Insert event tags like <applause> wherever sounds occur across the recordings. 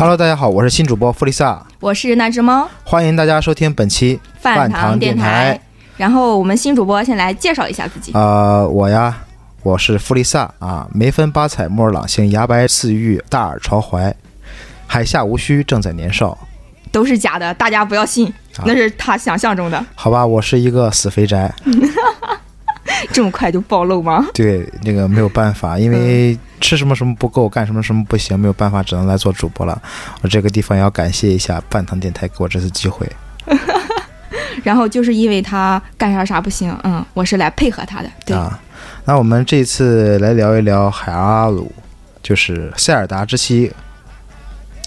Hello，大家好，我是新主播弗利萨，我是那只猫，欢迎大家收听本期饭堂电台。然后我们新主播先来介绍一下自己。呃，我呀，我是弗利萨啊，眉分八彩，木儿朗星，牙白似玉，大耳朝怀，海下无须，正在年少。都是假的，大家不要信，那是他想象中的。好吧，我是一个死肥宅。<laughs> <laughs> 这么快就暴露吗？对，那个没有办法，因为吃什么什么不够，干什么什么不行，没有办法，只能来做主播了。我这个地方要感谢一下半糖电台给我这次机会。<laughs> 然后就是因为他干啥啥不行，嗯，我是来配合他的。对啊，那我们这次来聊一聊海阿鲁，就是塞尔达之息。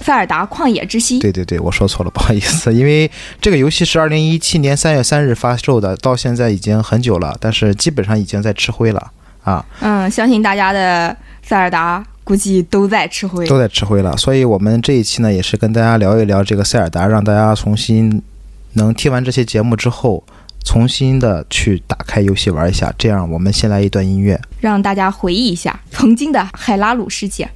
塞尔达旷野之息。对对对，我说错了，不好意思。因为这个游戏是二零一七年三月三日发售的，到现在已经很久了，但是基本上已经在吃灰了啊。嗯，相信大家的塞尔达估计都在吃灰，都在吃灰了。所以我们这一期呢，也是跟大家聊一聊这个塞尔达，让大家重新能听完这些节目之后，重新的去打开游戏玩一下。这样，我们先来一段音乐，让大家回忆一下曾经的海拉鲁世界。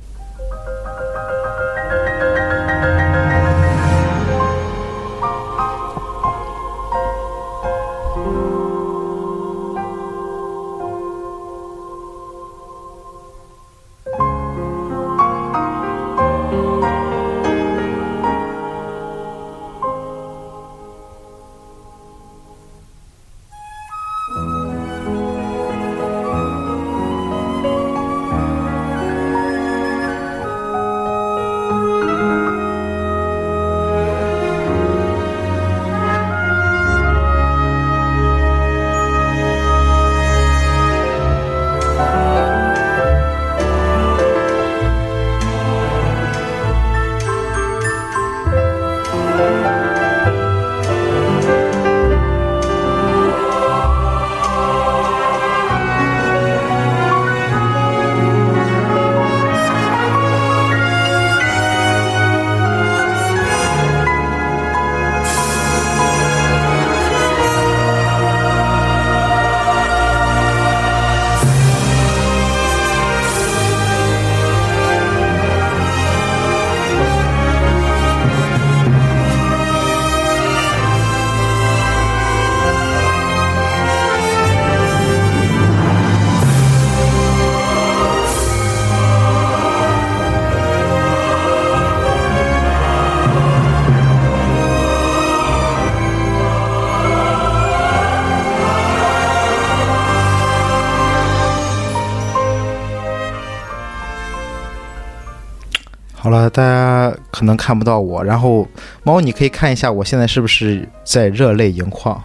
可能看不到我，然后猫，你可以看一下我现在是不是在热泪盈眶？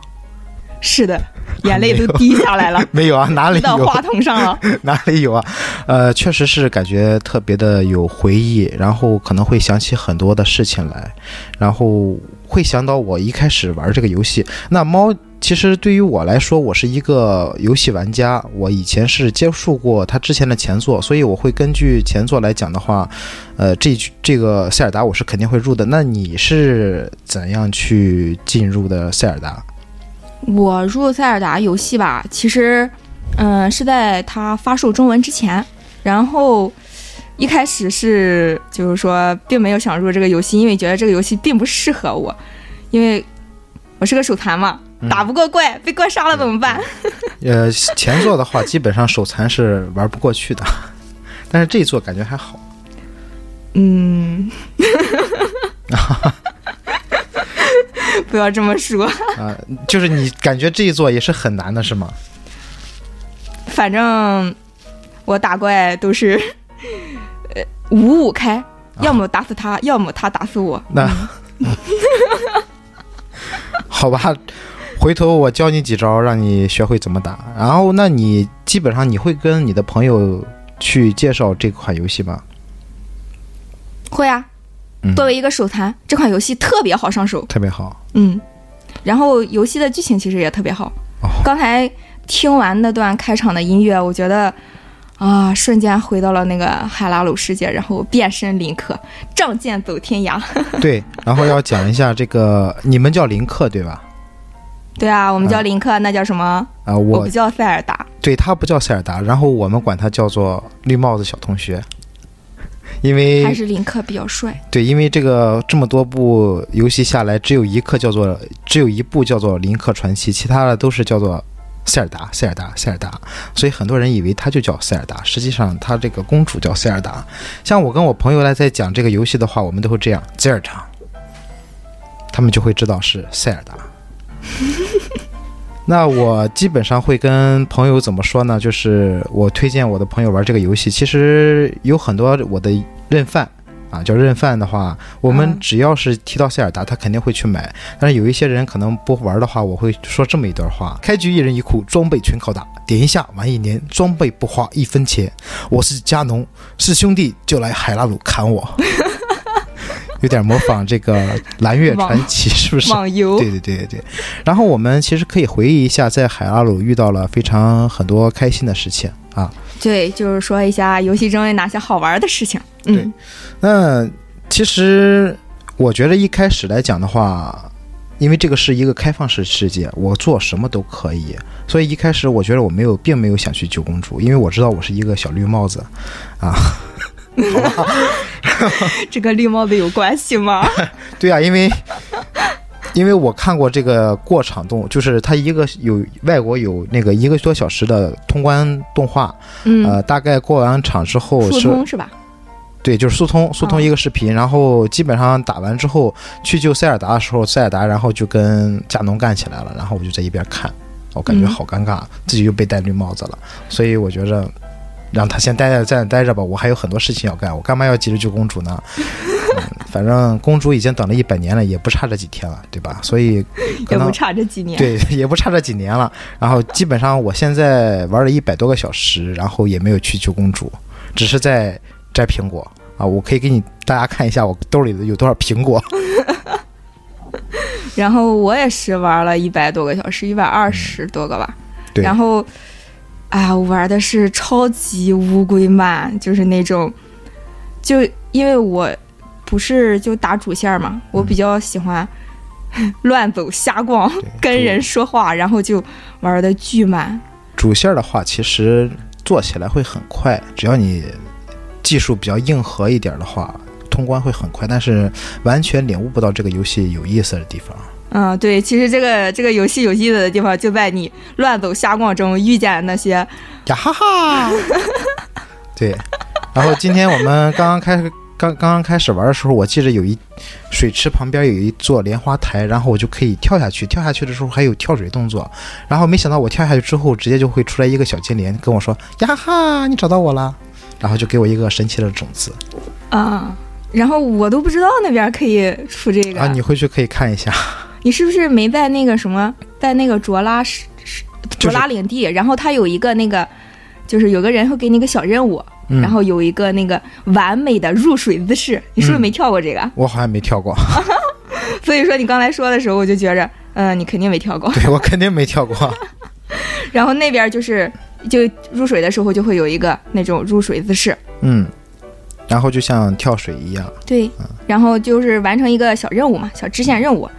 是的，<laughs> 眼泪都滴下来了。<laughs> 没有啊，哪里有？到话筒上了，<laughs> 哪里有啊？呃，确实是感觉特别的有回忆，然后可能会想起很多的事情来，然后会想到我一开始玩这个游戏。那猫。其实对于我来说，我是一个游戏玩家。我以前是接触过他之前的前作，所以我会根据前作来讲的话，呃，这这个塞尔达我是肯定会入的。那你是怎样去进入的塞尔达？我入塞尔达游戏吧，其实，嗯，是在它发售中文之前。然后一开始是就是说，并没有想入这个游戏，因为觉得这个游戏并不适合我，因为我是个手残嘛。打不过怪，被怪杀了怎么办？<laughs> 呃，前作的话，基本上手残是玩不过去的，但是这一座感觉还好。嗯，<laughs> 不要这么说啊，就是你感觉这一座也是很难的，是吗？<laughs> 反正我打怪都是呃五五开，要么打死他，要么他打死我。那好吧。回头我教你几招，让你学会怎么打。然后，那你基本上你会跟你的朋友去介绍这款游戏吗？会啊。作为一个手残，这款游戏特别好上手，特别好。嗯。然后游戏的剧情其实也特别好。刚才听完那段开场的音乐，我觉得啊，瞬间回到了那个海拉鲁世界，然后变身林克，仗剑走天涯。<laughs> <laughs> 对。然后要讲一下这个，你们叫林克对吧？对啊，我们叫林克，那叫什么啊？我不叫塞尔达。对他不叫塞尔达，然后我们管他叫做绿帽子小同学。<laughs> 因为还是林克比较帅。对，因为这个这么多部游戏下来，只有一刻叫做，只有一部叫做《林克传奇》，其他的都是叫做塞尔达，塞尔达，塞尔达。所以很多人以为他就叫塞尔达，实际上他这个公主叫塞尔达。像我跟我朋友来在讲这个游戏的话，我们都会这样，塞尔达，他们就会知道是塞尔达。<laughs> 那我基本上会跟朋友怎么说呢？就是我推荐我的朋友玩这个游戏，其实有很多我的认饭啊，叫认饭的话，我们嗯只要是提到塞尔达，他肯定会去买。但是有一些人可能不玩的话，我会说这么一段话：开局一人一库，装备全靠打，点一下玩一年，装备不花一分钱。我是加农，是兄弟就来海拉鲁砍我。有点模仿这个《蓝月传奇》，是不是？网游对对对对对。然后我们其实可以回忆一下，在海拉鲁遇到了非常很多开心的事情啊。对，就是说一下游戏中有哪些好玩的事情。嗯，那其实我觉得一开始来讲的话，因为这个是一个开放式世界，我做什么都可以，所以一开始我觉得我没有，并没有想去救公主，因为我知道我是一个小绿帽子，啊。<laughs> <laughs> 这跟绿帽子有关系吗？<laughs> 对啊，因为因为我看过这个过场动，就是它一个有外国有那个一个多小时的通关动画，嗯，呃，大概过完场之后是，通是吧？对，就是速通速通哦一个视频，然后基本上打完之后去救塞尔达的时候，塞尔达然后就跟加农干起来了，然后我就在一边看，我感觉嗯好尴尬，自己又被戴绿帽子了，所以我觉着。让他先待在在那待着吧，我还有很多事情要干，我干嘛要急着救公主呢？嗯，反正公主已经等了一百年了，也不差这几天了，对吧？所以 <laughs> 也不差这几年。对，<laughs> 也不差这几年了。然后基本上我现在玩了一百多个小时，然后也没有去救公主，只是在摘苹果啊。我可以给你大家看一下我兜里的有多少苹果。<laughs> 然后我也是玩了一百多个小时，一百二十多个吧。对然后，啊，我玩的是超级乌龟慢，就是那种，就因为我不是就打主线嘛，我比较喜欢 <laughs> 乱走瞎逛，对跟人说话，然后就玩的巨慢。主线的话，其实做起来会很快，只要你技术比较硬核一点的话，通关会很快。但是完全领悟不到这个游戏有意思的地方。嗯，对，其实这个这个游戏有意思的地方就在你乱走瞎逛中遇见那些呀哈哈！<laughs> 对，然后今天我们刚刚开始，刚刚刚开始玩的时候，我记着有一水池旁边有一座莲花台，然后我就可以跳下去。跳下去的时候还有跳水动作，然后没想到我跳下去之后，直接就会出来一个小精灵跟我说：“呀哈哈，你找到我了。”然后就给我一个神奇的种子啊。然后我都不知道那边可以出这个啊！你回去可以看一下。你是不是没在那个什么，在那个卓拉是是卓拉领地？然后他有一个那个，就是有个人会给你一个小任务，嗯、然后有一个那个完美的入水姿势。你是不是嗯没跳过这个？我好像没跳过，<laughs> 所以说你刚才说的时候，我就觉着，嗯、你肯定没跳过。<laughs> 对我肯定没跳过。<laughs> 然后那边就是，就入水的时候就会有一个那种入水姿势。嗯，然后就像跳水一样。对，然后就是完成一个小任务嘛，小支线任务。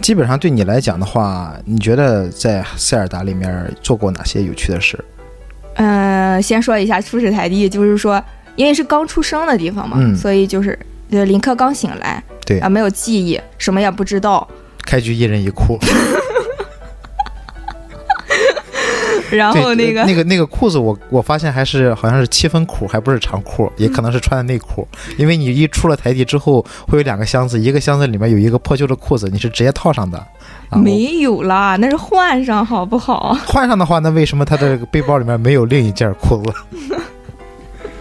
基本上对你来讲的话，你觉得在塞尔达里面做过哪些有趣的事？嗯，先说一下初始台地，就是说，因为是刚出生的地方嘛，嗯所以就是呃林克刚醒来，对啊，没有记忆，什么也不知道。开局一人一裤，<laughs> 然后那个那个那个裤子我，我发现还是好像是七分裤，还不是长裤，也可能是穿的内裤。因为你一出了台地之后，会有两个箱子，一个箱子里面有一个破旧的裤子，你是直接套上的。啊、没有啦，那是换上好不好？<laughs> 换上的话，那为什么他的背包里面没有另一件裤子？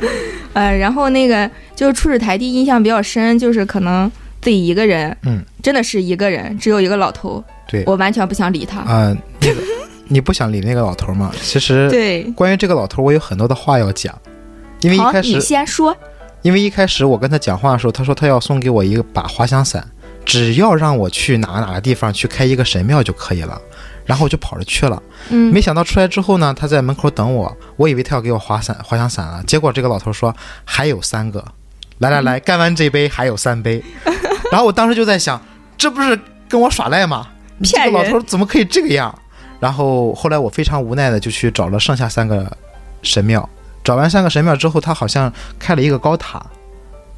<laughs> 呃，然后那个就是初始台地印象比较深，就是可能自己一个人，嗯，真的是一个人，只有一个老头，对我完全不想理他。啊、那个 <laughs> 你不想理那个老头吗？其实对，关于这个老头，我有很多的话要讲，因为一开始先说。因为一开始我跟他讲话的时候，他说他要送给我一个把滑翔伞，只要让我去哪哪个地方去开一个神庙就可以了。然后我就跑着去了，嗯没想到出来之后呢，他在门口等我，我以为他要给我滑伞滑翔伞了，结果这个老头说还有三个，来来来，干完这杯还有三杯。然后我当时就在想，这不是跟我耍赖吗？你这个骗人老头怎么可以这个样？然后后来我非常无奈的就去找了剩下三个神庙，找完三个神庙之后，他好像开了一个高塔，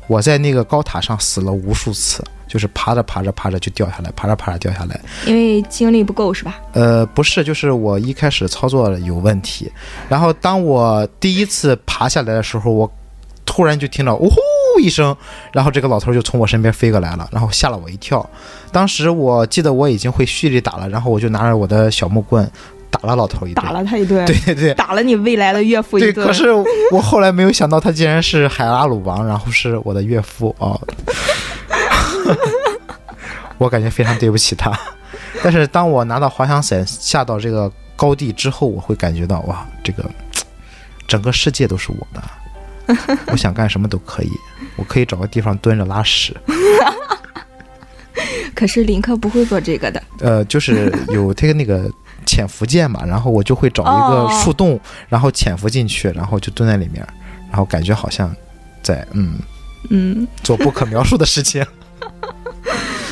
我在那个高塔上死了无数次，就是爬着爬着爬着就掉下来，爬着爬着掉下来。因为精力不够是吧？呃，不是，就是我一开始操作有问题，然后当我第一次爬下来的时候，我突然就听到呜呼一声，然后这个老头就从我身边飞过来了，然后吓了我一跳。当时我记得我已经会蓄力打了，然后我就拿着我的小木棍打了老头一顿，打了他一顿，对对对。打了你未来的岳父一对，顿。可是我后来没有想到，他竟然是海拉鲁王，然后是我的岳父哦，<laughs> 我感觉非常对不起他。但是当我拿到滑翔伞下到这个高地之后，我会感觉到哇，这个整个世界都是我的，<laughs> 我想干什么都可以，我可以找个地方蹲着拉屎。<laughs> 可是林克不会做这个的。呃，就是有这个那个潜伏键嘛，<laughs> 然后我就会找一个哦树洞，然后潜伏进去，然后就蹲在里面，然后感觉好像在嗯嗯做不可描述的事情。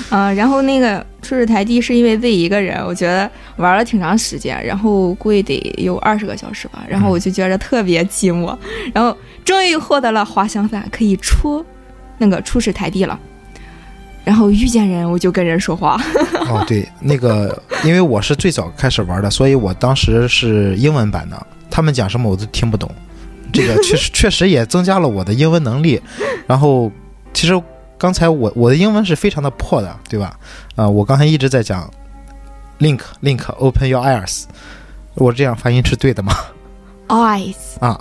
啊，然后那个初始台地是因为自己一个人，我觉得玩了挺长时间，然后估计得有二十个小时吧，然后我就觉得特别寂寞，然后终于获得了滑翔伞，可以出那个初始台地了。然后遇见人，我就跟人说话。<laughs> 哦，对，那个因为我是最早开始玩的，所以我当时是英文版的，他们讲什么我都听不懂。这个确实 <laughs> 确实也增加了我的英文能力。然后其实刚才我我的英文是非常的破的，对吧？啊、我刚才一直在讲 link link open your eyes，我这样发音是对的吗？Eyes，啊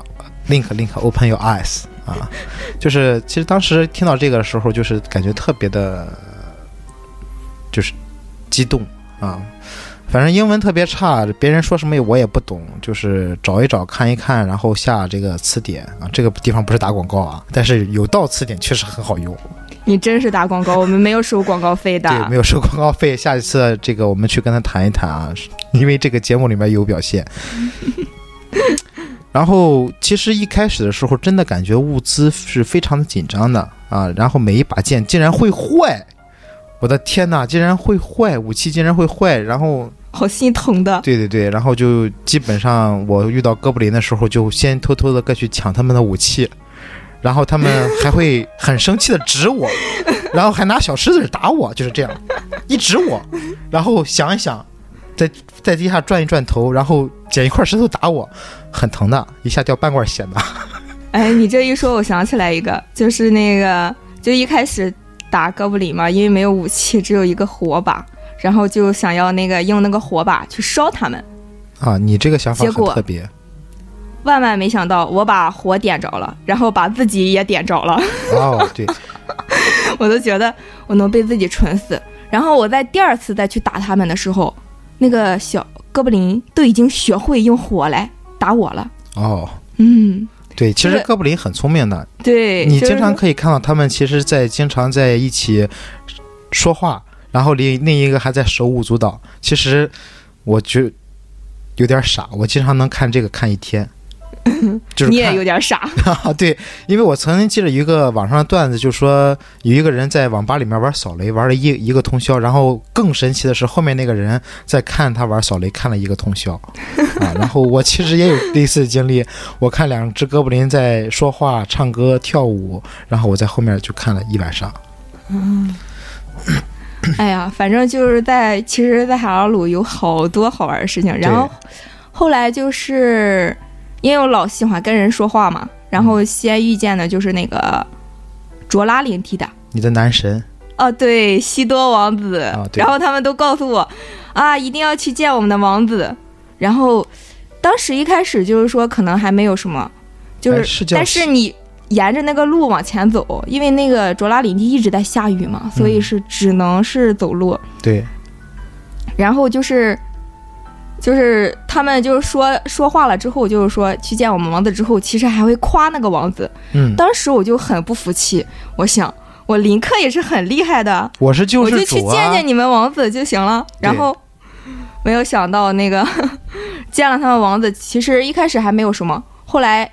，link link open your eyes 啊，就是其实当时听到这个的时候，就是感觉特别的，就是激动啊。反正英文特别差，别人说什么我也不懂，就是找一找看一看，然后下这个词典啊。这个地方不是打广告啊，但是有道词典确实很好用。你真是打广告，我们没有收广告费的。对，没有收广告费。下一次这个我们去跟他谈一谈啊，因为这个节目里面有表现。<laughs> 然后其实一开始的时候，真的感觉物资是非常的紧张的啊。然后每一把剑竟然会坏，我的天呐，竟然会坏，武器竟然会坏。然后好心疼的。对对对，然后就基本上我遇到哥布林的时候，就先偷偷的过去抢他们的武器，然后他们还会很生气的指我，<laughs> 然后还拿小石子打我，就是这样，一指我，然后想一想，在在地下转一转头，然后捡一块石头打我，很疼的，一下掉半罐血呢。<laughs> 哎，你这一说，我想起来一个，就是那个，就一开始打哥布林嘛，因为没有武器，只有一个火把，然后就想要那个用那个火把去烧他们。啊，你这个想法很特别万万没想到，我把火点着了，然后把自己也点着了，<laughs> 哦，对，<laughs> 我都觉得我能被自己蠢死。然后我在第二次再去打他们的时候，那个小哥布林都已经学会用火来打我了。哦，嗯，对，其实哥布林很聪明的，对，你经常可以看到他们其实，在经常在一起说话，然后另另一个还在手舞足蹈。其实我觉有点傻，我经常能看这个看一天，<laughs> 就是你也有点傻。啊，<laughs> 对，因为我曾经记得有一个网上的段子，就说有一个人在网吧里面玩扫雷，玩了一一个通宵，然后更神奇的是后面那个人在看他玩扫雷，看了一个通宵啊。然后我其实也有类似的经历，我看两只哥布林在说话、唱歌、跳舞，然后我在后面就看了一晚上。嗯 <coughs> 哎呀，反正就是在，其实，在海拉鲁有好多好玩的事情。然后后来就是因为我老喜欢跟人说话嘛，然后先遇见的就是那个卓拉领地的。你的男神哦，对，西多王子。然后他们都告诉我，啊，一定要去见我们的王子。然后当时一开始就是说，可能还没有什么，就是，哎是但是你沿着那个路往前走，因为那个卓拉领地一直在下雨嘛，所以嗯是只能是走路。对，然后就是。就是他们就是说说话了之后，就是说去见我们王子之后，其实还会夸那个王子。嗯，当时我就很不服气，我想我林克也是很厉害的，我是救我世主啊就去见！见你们王子就行了。然后没有想到那个 <laughs> 见了他们王子，其实一开始还没有什么，后来，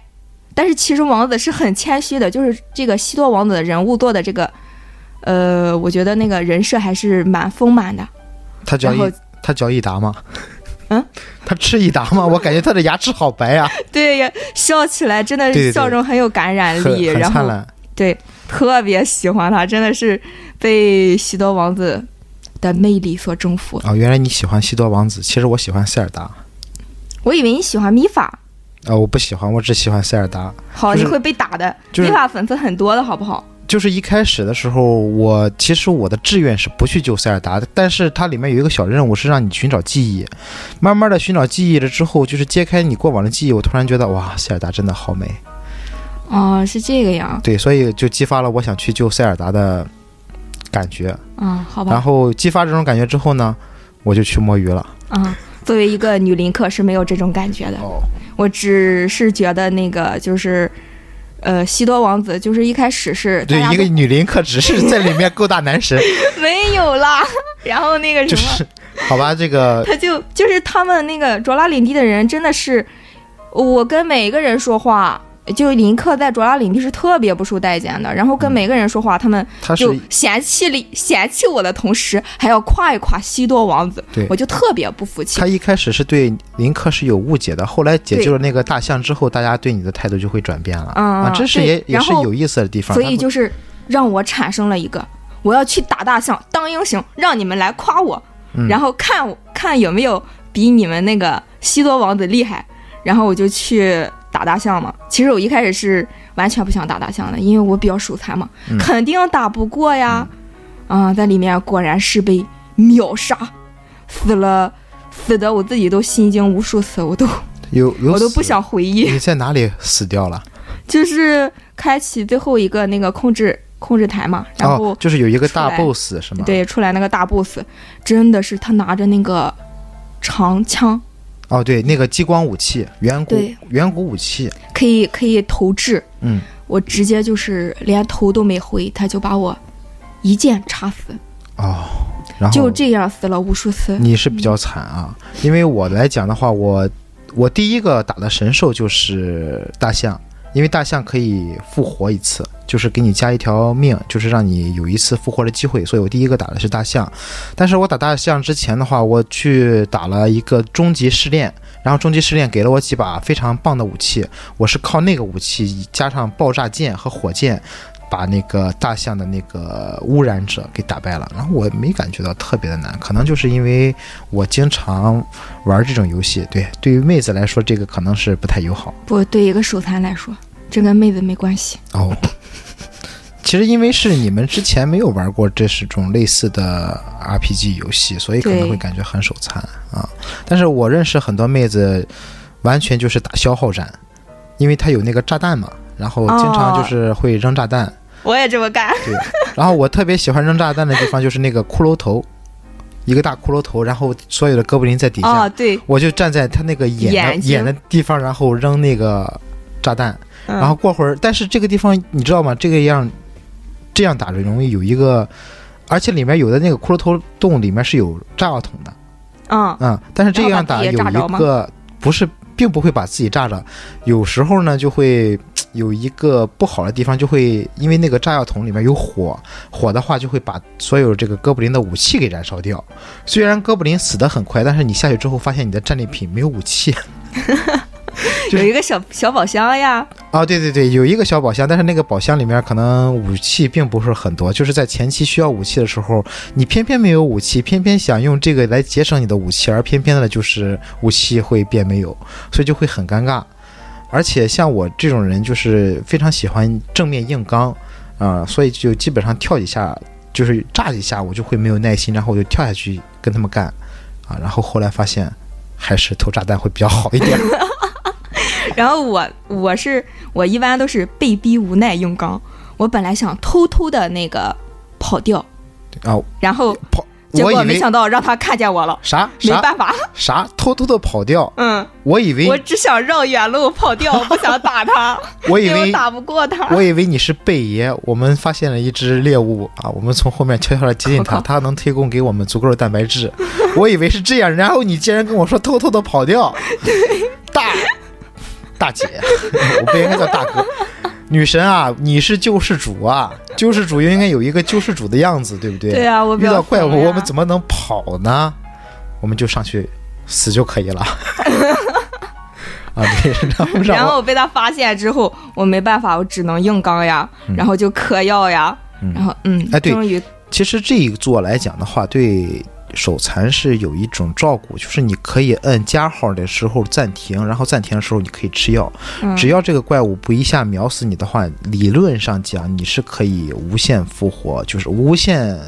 但是其实王子是很谦虚的，就是这个西多王子的人物做的这个，呃，我觉得那个人设还是蛮丰满的。他叫他叫益达吗？嗯，他吃益达吗？我感觉他的牙齿好白啊，<laughs> 对呀，笑起来真的笑容很有感染很力，然后。对，特别喜欢他，真的是被西多王子的魅力所征服。哦，原来你喜欢西多王子，其实我喜欢塞尔达。我以为你喜欢米法，哦，我不喜欢，我只喜欢塞尔达。好，就是你会被打的。就是米法粉丝很多的好不好？就是一开始的时候，我其实我的志愿是不去救塞尔达的，但是它里面有一个小任务是让你寻找记忆，慢慢的寻找记忆了之后，就是揭开你过往的记忆，我突然觉得哇，塞尔达真的好美，哦，是这个样。对，所以就激发了我想去救塞尔达的感觉。嗯，好吧然。后激发这种感觉之后呢，我就去摸鱼了。嗯，作为一个女林克是没有这种感觉的。哦，我只是觉得那个就是，呃，西多王子就是一开始是对，一个女林克只是在里面勾搭男神，<laughs> 没有啦，<laughs> 然后那个什么，就是好吧，这个他就就是他们那个卓拉领地的人真的是，我跟每一个人说话。就林克在卓拉领地是特别不受待见的，然后跟每个人说话，他们就嫌弃里嫌弃我的同时，还要夸一夸西多王子，对我就特别不服气他。一开始是对林克是有误解的，后来解救了那个大象之后，大家对你的态度就会转变了。嗯啊，这是也也是有意思的地方。所以就是让我产生了一个，我要去打大象当英雄，让你们来夸我，嗯然后看我看有没有比你们那个西多王子厉害，然后我就去打大象嘛。其实我一开始是完全不想打大象的，因为我比较手残嘛，嗯肯定打不过呀。啊、在里面果然是被秒杀，死了，死的我自己都心惊无数次，我都有有我都不想回忆。你在哪里死掉了？就是开启最后一个那个控制控制台嘛，然后、哦，就是有一个大 boss 是吗？，对出来那个大 boss，真的是他拿着那个长枪，哦对，那个激光武器，远古远古武器，可以可以投掷，嗯，我直接就是连头都没回，他就把我一剑插死，哦，然后就这样死了无数次。你是比较惨啊，因为我来讲的话，我我第一个打的神兽就是大象，因为大象可以复活一次，就是给你加一条命，就是让你有一次复活的机会，所以我第一个打的是大象。但是我打大象之前的话，我去打了一个终极试炼，然后终极试炼给了我几把非常棒的武器，我是靠那个武器加上爆炸剑和火箭。把那个大象的那个污染者给打败了，然后我没感觉到特别的难，可能就是因为我经常玩这种游戏，对，对于妹子来说，这个可能是不太友好不对一个手残来说，这跟妹子没关系。哦。<laughs> 其实因为是你们之前没有玩过这是种类似的 RPG 游戏，所以可能会感觉很手残啊。但是我认识很多妹子，完全就是打消耗战，因为它有那个炸弹嘛，然后经常就是会扔炸弹。我也这么干。对，然后我特别喜欢扔炸弹的地方就是那个骷髅头，一个大骷髅头，然后所有的哥布林在底下，哦，对，我就站在他那个眼的眼眼的地方，然后扔那个炸弹，嗯然后过会儿，但是这个地方你知道吗？这个样这样打着容易有一个，而且里面有的那个骷髅头洞里面是有炸药桶的，嗯，嗯，但是这样打有一个不是，并不会把自己炸着，有时候呢就会有一个不好的地方，就会因为那个炸药桶里面有火，火的话就会把所有这个哥布林的武器给燃烧掉。虽然哥布林死得很快，但是你下去之后发现你的战利品没有武器。<laughs> <laughs> 就是有一个小小宝箱呀。啊，对对对，有一个小宝箱，但是那个宝箱里面可能武器并不是很多，就是在前期需要武器的时候，你偏偏没有武器，偏偏想用这个来节省你的武器，而偏偏的就是武器会变没有，所以就会很尴尬。而且像我这种人，就是非常喜欢正面硬刚，啊、所以就基本上跳几下，就是炸几下，我就会没有耐心，然后我就跳下去跟他们干，啊，然后后来发现还是投炸弹会比较好一点。<laughs> <laughs> 然后我我是我一般都是被逼无奈用刚。我本来想偷偷的那个跑掉，啊，然后跑，结果没想到让他看见我了，啥啥？没办法，啥？偷偷的跑掉，嗯，我以为我只想绕远路跑掉，<laughs> 不想打他，我以为打不过他。我以为你是贝爷，我们发现了一只猎物啊，我们从后面悄悄的接近它，靠它能提供给我们足够的蛋白质。<laughs> 我以为是这样，然后你竟然跟我说偷偷的跑掉，大大姐，<laughs> 我不应该叫大哥。女神啊，你是救世主啊！救世主应该有一个救世主的样子，对不对？对啊，遇到怪物，我们怎么能跑呢？我们就上去死就可以了。<laughs> 啊，对，然后然后我被他发现之后，我没办法，我只能硬刚呀，嗯然后就嗑药呀，嗯然后嗯，哎对终于其实这一座来讲的话，对手残是有一种照顾，就是你可以摁加号的时候暂停，然后暂停的时候你可以吃药，嗯只要这个怪物不一下秒死你的话，理论上讲你是可以无限复活，就是无限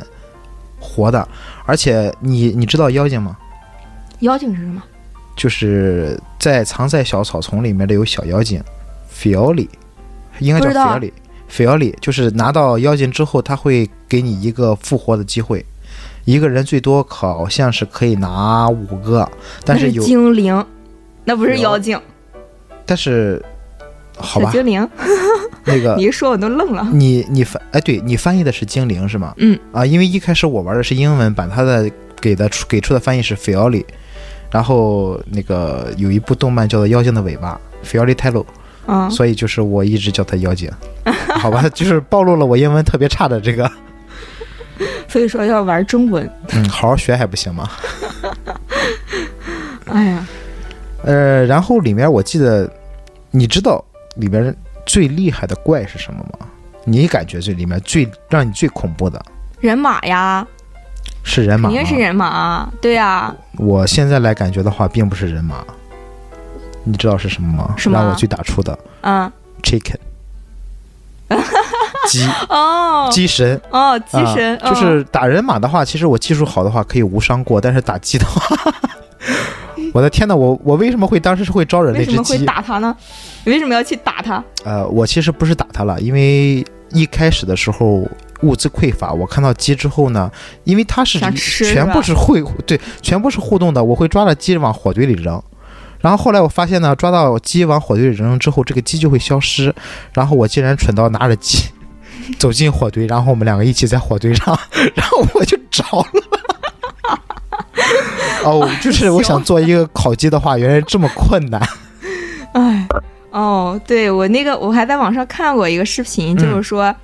活的。而且你你知道妖精吗？妖精是什么？就是在藏在小草丛里面的有小妖精，菲奥里，应该叫菲奥里。菲奥里就是拿到妖精之后，他会给你一个复活的机会，一个人最多好像是可以拿五个，但是有精灵，那不是妖精，但是好吧，精灵。<laughs> 那个 <laughs> 你一说我都愣了。你你翻哎，对你翻译的是精灵是吗？嗯啊，因为一开始我玩的是英文版，它的给的出给出的翻译是 f i o l i，然后那个有一部动漫叫做《妖精的尾巴》菲奥利泰罗，嗯，所以就是我一直叫它妖精，好吧，就是暴露了我英文特别差的这个，所以说要玩中文。嗯，好好学还不行吗？<laughs> 哎呀，呃，然后里面我记得，你知道里面最厉害的怪是什么吗？你感觉这里面最让你最恐怖的人马呀，是人马吗？肯定是人马。对呀，我现在来感觉的话，并不是人马，你知道是什么吗？什么让我最打怵的嗯，chicken，鸡 <laughs> 哦，鸡神，哦，鸡神，啊就是打人马的话，其实我技术好的话可以无伤过，但是打鸡的话，<laughs> 我的天呐，我我为什么会当时是会招惹那只为什么会鸡？打他呢？你为什么要去打它？呃，我其实不是打它了，因为一开始的时候物资匮乏，我看到鸡之后呢，因为它是全部是会对，全部是互动的，我会抓着鸡往火堆里扔。然后后来我发现呢，抓到鸡往火堆里扔之后，这个鸡就会消失。然后我竟然蠢到拿着鸡 <laughs> 走进火堆，然后我们两个一起在火堆上，<laughs> 然后我就着了。<laughs> 哦，就是我想做一个烤鸡的话，原来这么困难。哎，哦，对我那个我还在网上看过一个视频，嗯就是说。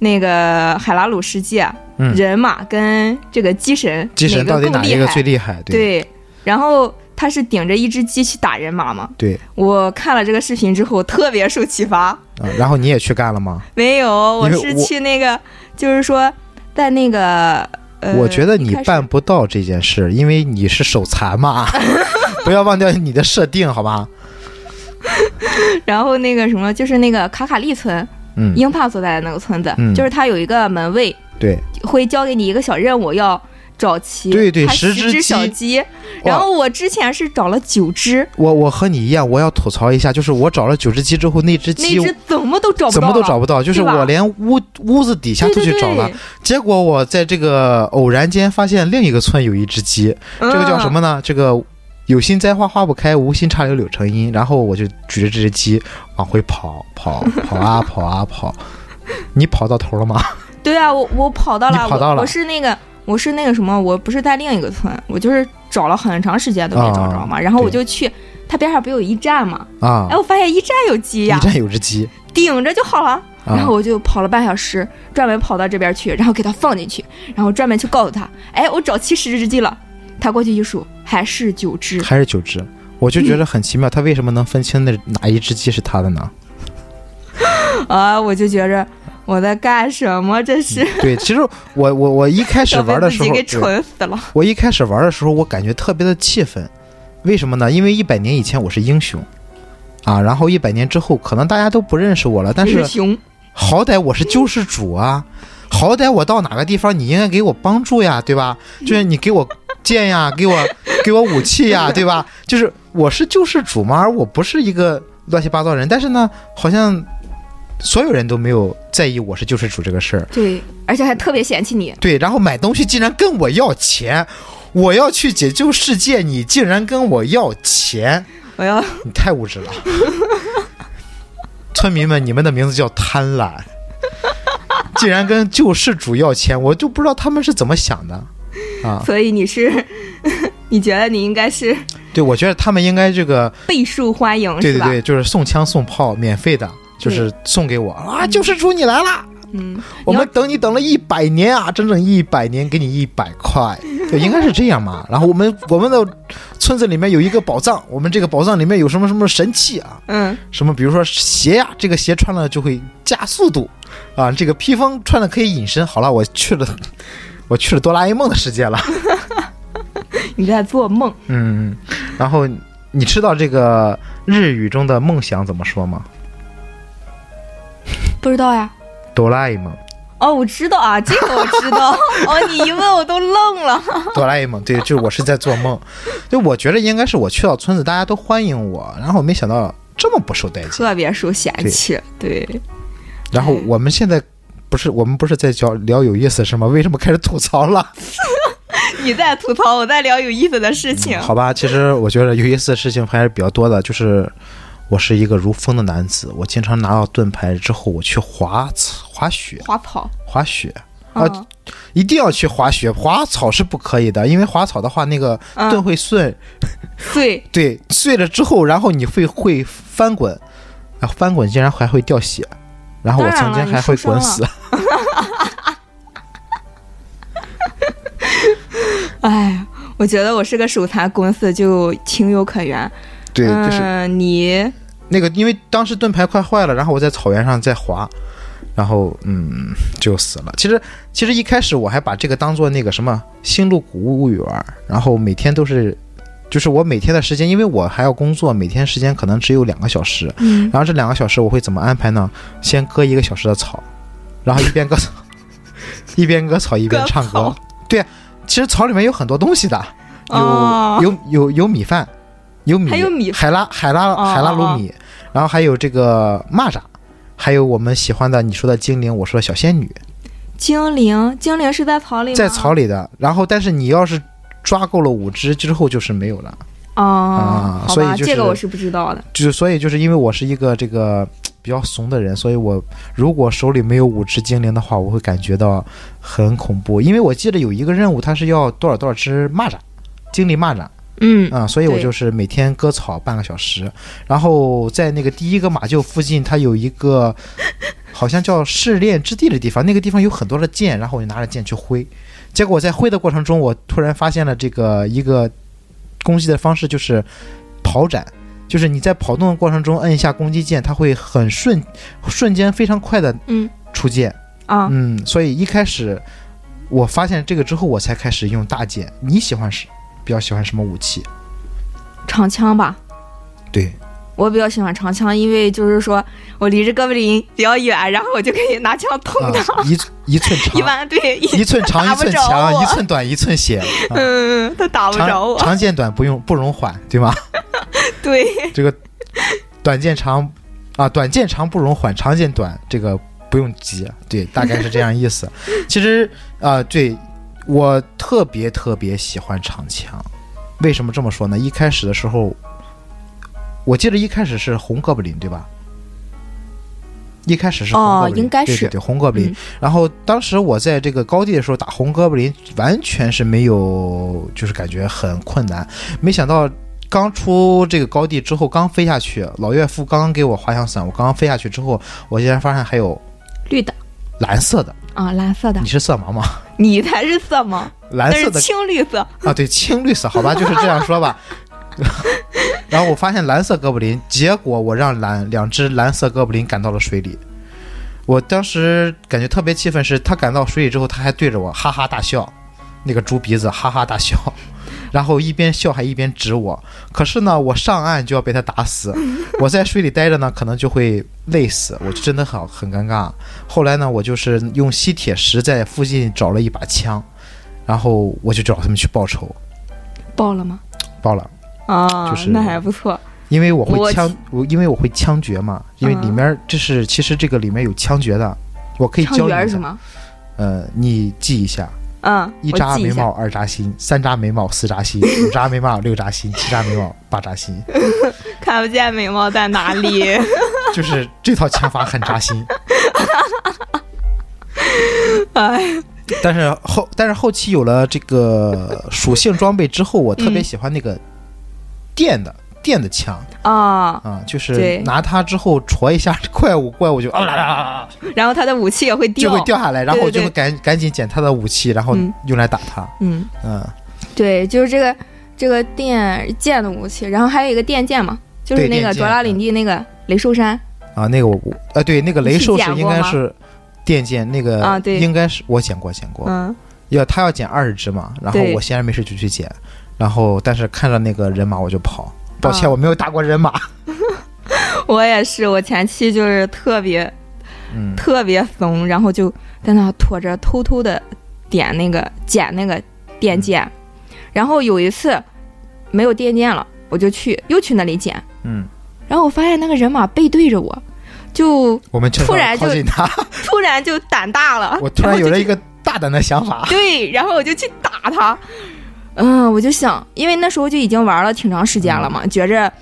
那个海拉鲁世界，嗯人马跟这个鸡神，鸡神到底哪一个？最厉害？对对，然后他是顶着一只鸡去打人马嘛。对我看了这个视频之后，特别受启发。啊，然后你也去干了吗？没有，我是去那个，就是说在那个呃，我觉得你办不到这件事，因为你是手残嘛。<laughs> 不要忘掉你的设定，好吧？然后那个什么，就是那个卡卡利村，嗯，英帕所在的那个村子，嗯就是他有一个门卫对，会交给你一个小任务，要找齐对对十只小鸡鸡。然后我之前是找了九只，我我和你一样，我要吐槽一下，就是我找了九只鸡之后，那只那鸡只怎么都找不到怎，么都找不到，就是我连屋屋子底下都去找了对，结果我在这个偶然间发现另一个村有一只鸡，这这个叫什？么呢？这个有心栽花花不开，无心插柳柳成荫。然后我就举着这只鸡往回跑，跑跑啊跑啊跑。你跑到头了吗？<laughs> 对啊，我我跑到了，跑到了我我是那个我是那个什么，我不是在另一个村，我就是找了很长时间都没找着嘛，啊然后我就去。它边上不有一站嘛？啊哎，，我发现一站有鸡呀一，站有只鸡顶着就好了。啊然后我就跑了半小时，专门跑到这边去，然后给它放进去，然后专门去告诉他，哎，我找七十只鸡了。他过去一数，还是九只。还是九只，我就觉得很奇妙，他为什么能分清那哪一只鸡是他的呢？<laughs> 啊，我就觉着我在干什么？这是对，其实我我我一开始玩的时候，<laughs> 给蠢死了。我一开始玩的时候，我感觉特别的气愤，为什么呢？因为一百年以前我是英雄，啊，然后一百年之后可能大家都不认识我了，但是好歹我是救世主啊，好歹我到哪个地方你应该给我帮助呀，对吧？就是你给我剑呀，给我给我武器呀，对吧？就是我是救世主嘛，而我不是一个乱七八糟人，但是呢，好像所有人都没有在意我是救世主这个事儿。对，而且还特别嫌弃你。对，然后买东西竟然跟我要钱，我要去解救世界，你竟然跟我要钱，我要你太物质了。村民们，你们的名字叫贪婪，竟然跟救世主要钱，我就不知道他们是怎么想的啊！所以你是，<laughs> 你觉得你应该是对，我觉得他们应该这个，备受欢迎，对对对，就是送枪送炮，免费的，就是送给我啊！救世主你来啦！嗯，我们等你等了一百年啊，整整一百年，给你一百块。<laughs> 对，应该是这样嘛。然后我们我们的村子里面有一个宝藏，我们这个宝藏里面有什么什么神器啊？嗯，什么比如说鞋呀，这个鞋穿了就会加速度啊，这个披风穿了可以隐身。好了，我去了，<laughs> 我去了哆啦 A 梦的世界了。<laughs> 你在做梦。嗯，然后你知道这个日语中的梦想怎么说吗？不知道呀。哆啦 A 梦。哦，我知道啊，<laughs> 这个我知道。哦，你一问我都愣了。<laughs> 哆啦 A 梦，对，就是我是在做梦。就我觉得应该是我去到村子，大家都欢迎我，然后没想到这么不受待见，特别受嫌弃。对。然后我们现在不是我们不是在聊聊有意思是吗？为什么开始吐槽了？<laughs> 你在吐槽，我在聊有意思的事情。好吧，其实我觉得有意思的事情还是比较多的。就是我是一个如风的男子，我经常拿到盾牌之后，我去滑滑雪、滑草、滑雪啊，一定要去滑雪。滑草是不可以的，因为滑草的话，那个盾会碎。碎。<laughs> 对，碎了之后，然后你会会翻滚，啊，翻滚竟然还会掉血，然后我曾经还会滚死。<laughs> 哎，我觉得我是个手残滚死，就情有可原。对，就是你那个，因为当时盾牌快坏了，然后我在草原上在滑，然后嗯就死了。其实其实一开始我还把这个当做那个什么星露谷物语玩，然后每天都是，就是我每天的时间，因为我还要工作，每天时间可能只有两个小时。嗯。然后这两个小时我会怎么安排呢？先割一个小时的草，然后一边割草，<laughs> 一边割草一边唱歌。对。其实草里面有很多东西的，有有有有米饭，有米，还有米海拉海拉海拉鲁米，然后还有这个蚂蚱，还有我们喜欢的你说的精灵，我说的小仙女。精灵精灵是在草里，在草里的。然后，但是你要是抓够了五只之后，就是没有了。啊，所以这个我是不知道的。就是所以就是因为我是一个这个。比较怂的人，所以我如果手里没有五只精灵的话，我会感觉到很恐怖。因为我记得有一个任务，它是要多少多少只蚂蚱，精灵蚂蚱。嗯啊，所以我就是每天割草半个小时，然后在那个第一个马厩附近，它有一个好像叫试炼之地的地方，那个地方有很多的剑，然后我就拿着剑去挥。结果在挥的过程中，我突然发现了这个一个攻击的方式，就是跑斩。就是你在跑动的过程中摁一下攻击键，它会很瞬瞬间非常快的嗯出剑啊嗯，所以一开始我发现这个之后，我才开始用大剑。你喜欢是比较喜欢什么武器？长枪吧。对，我比较喜欢长枪，因为就是说我离着哥布林比较远，然后我就可以拿枪捅他。一一寸长，<laughs> 一般对 <laughs> 一寸长一寸强，一寸短一寸血。<laughs> 嗯，他打不着我。长剑短不用不容缓，对吗？对，这个短剑长啊，短剑长不容缓，长剑短这个不用急，对，大概是这样意思。其实啊，对我特别特别喜欢长枪，为什么这么说呢？一开始的时候，我记得一开始是红哥布林，对吧？一开始是红哥布林，应该是对红哥布林。然后当时我在这个高地的时候打红哥布林，完全是没有，就是感觉很困难。没想到。刚出这个高地之后，刚飞下去，老岳父刚刚给我滑翔伞，我刚刚飞下去之后，我竟然发现还有绿的、蓝色的啊，蓝色的。你是色盲吗？你才是色盲，蓝色的青绿色啊，对，青绿色，好吧，就是这样说吧。<laughs> 然后我发现蓝色哥布林，结果我让蓝两只蓝色哥布林赶到了水里，我当时感觉特别气愤，是他赶到水里之后，他还对着我哈哈大笑，那个猪鼻子哈哈大笑。然后一边笑还一边指我，可是呢，我上岸就要被他打死，我在水里待着呢，可能就会累死，我就真的很很尴尬。后来呢，我就是用吸铁石在附近找了一把枪，然后我就找他们去报仇。报了吗？报了啊，就是那还不错。因为我会枪，我因为我会枪决嘛，因为里面这是其实这个里面有枪决的，我可以教你。什么？呃，你记一下。嗯，一扎眉毛，二扎心，三扎眉毛，四扎心，五扎眉毛，六扎心，七扎眉毛，八扎心。<laughs> 看不见眉毛在哪里？<laughs> 就是这套枪法很扎心。<laughs> 哎，但是后但是后期有了这个属性装备之后，我特别喜欢那个电的电的枪啊，啊，就是拿它之后戳一下怪物，怪物就啊啦啦啦啦然后他的武器也会掉，就会掉下来，然后就会赶赶紧捡他的武器，然后嗯。用来打他。嗯，嗯，对，就是这个这个电剑的武器，然后还有一个电剑嘛，就是那个卓拉领地那个雷兽山，啊，那个我我呃对，那个雷兽是应该是电剑，那个啊对。应该是我捡过捡过。嗯。要他要捡二十只嘛，然后我闲着没事就去捡，然后但是看着那个人马我就跑。抱歉，啊我没有打过人马。<laughs> 我也是，我前期就是特别嗯，特别怂，然后就在那拖着偷偷的点那个捡那个电剑，然后有一次没有电剑了，我就去又去那里捡，嗯，然后我发现那个人马背对着我，就我们突然就 <laughs> 突然就胆大了，我突然有了一个个大胆的想法。对，然后我就去打他，嗯，我就想，因为那时候就已经玩了挺长时间了嘛，觉着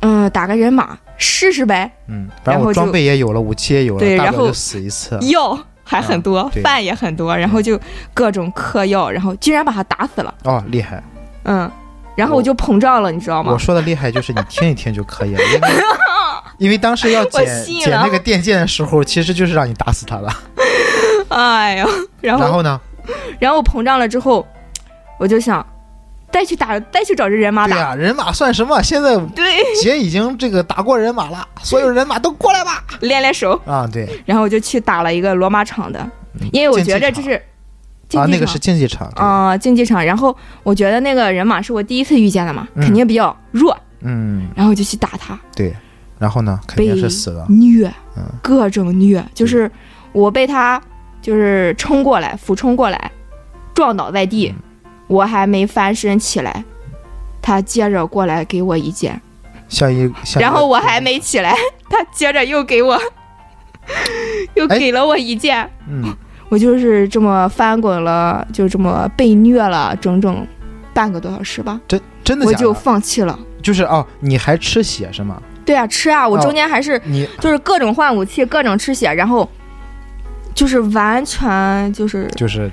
嗯打个人马试试呗，嗯，反正我然后装备也有了，武器也有了，对然后死一次。药还很多，啊饭也很多，然后就各种嗑药，然后居然把他打死了。哦，厉害！嗯，然后我就膨胀了，你知道吗我？说的厉害就是你听一听就可以了，因为 <laughs> 因为当时要我捡捡那个电剑的时候，其实就是让你打死他了。<laughs> 哎呀，然后然后呢？然后膨胀了之后，我就想再去打，再去找这人马打。对呀、人马算什么？现在对，姐已经这个打过人马了，<laughs> 所有人马都过来吧！练练手，啊，对然后我就去打了一个罗马场的，因为我觉得这是竞啊，那个是竞技场。对啊、竞技场。然后我觉得那个人马是我第一次遇见的嘛，嗯肯定比较弱，嗯，然后我就去打他，对。然后呢？肯定是死了。虐嗯，各种虐，就是我被他就是冲过来，俯冲过来，撞倒在地，嗯我还没翻身起来，他接着过来给我一剑，像一。然后我还没起来，<laughs> 他接着又给我 <laughs> 又哎给了我一剑，嗯，我就是这么翻滚了，就这么被虐了整整半个多小时吧，真真的我就？放弃了。就是哦，你还吃血是吗？对啊，吃啊！我哦中间还是你就是各种换武器，各种吃血，然后就是完全就是就是，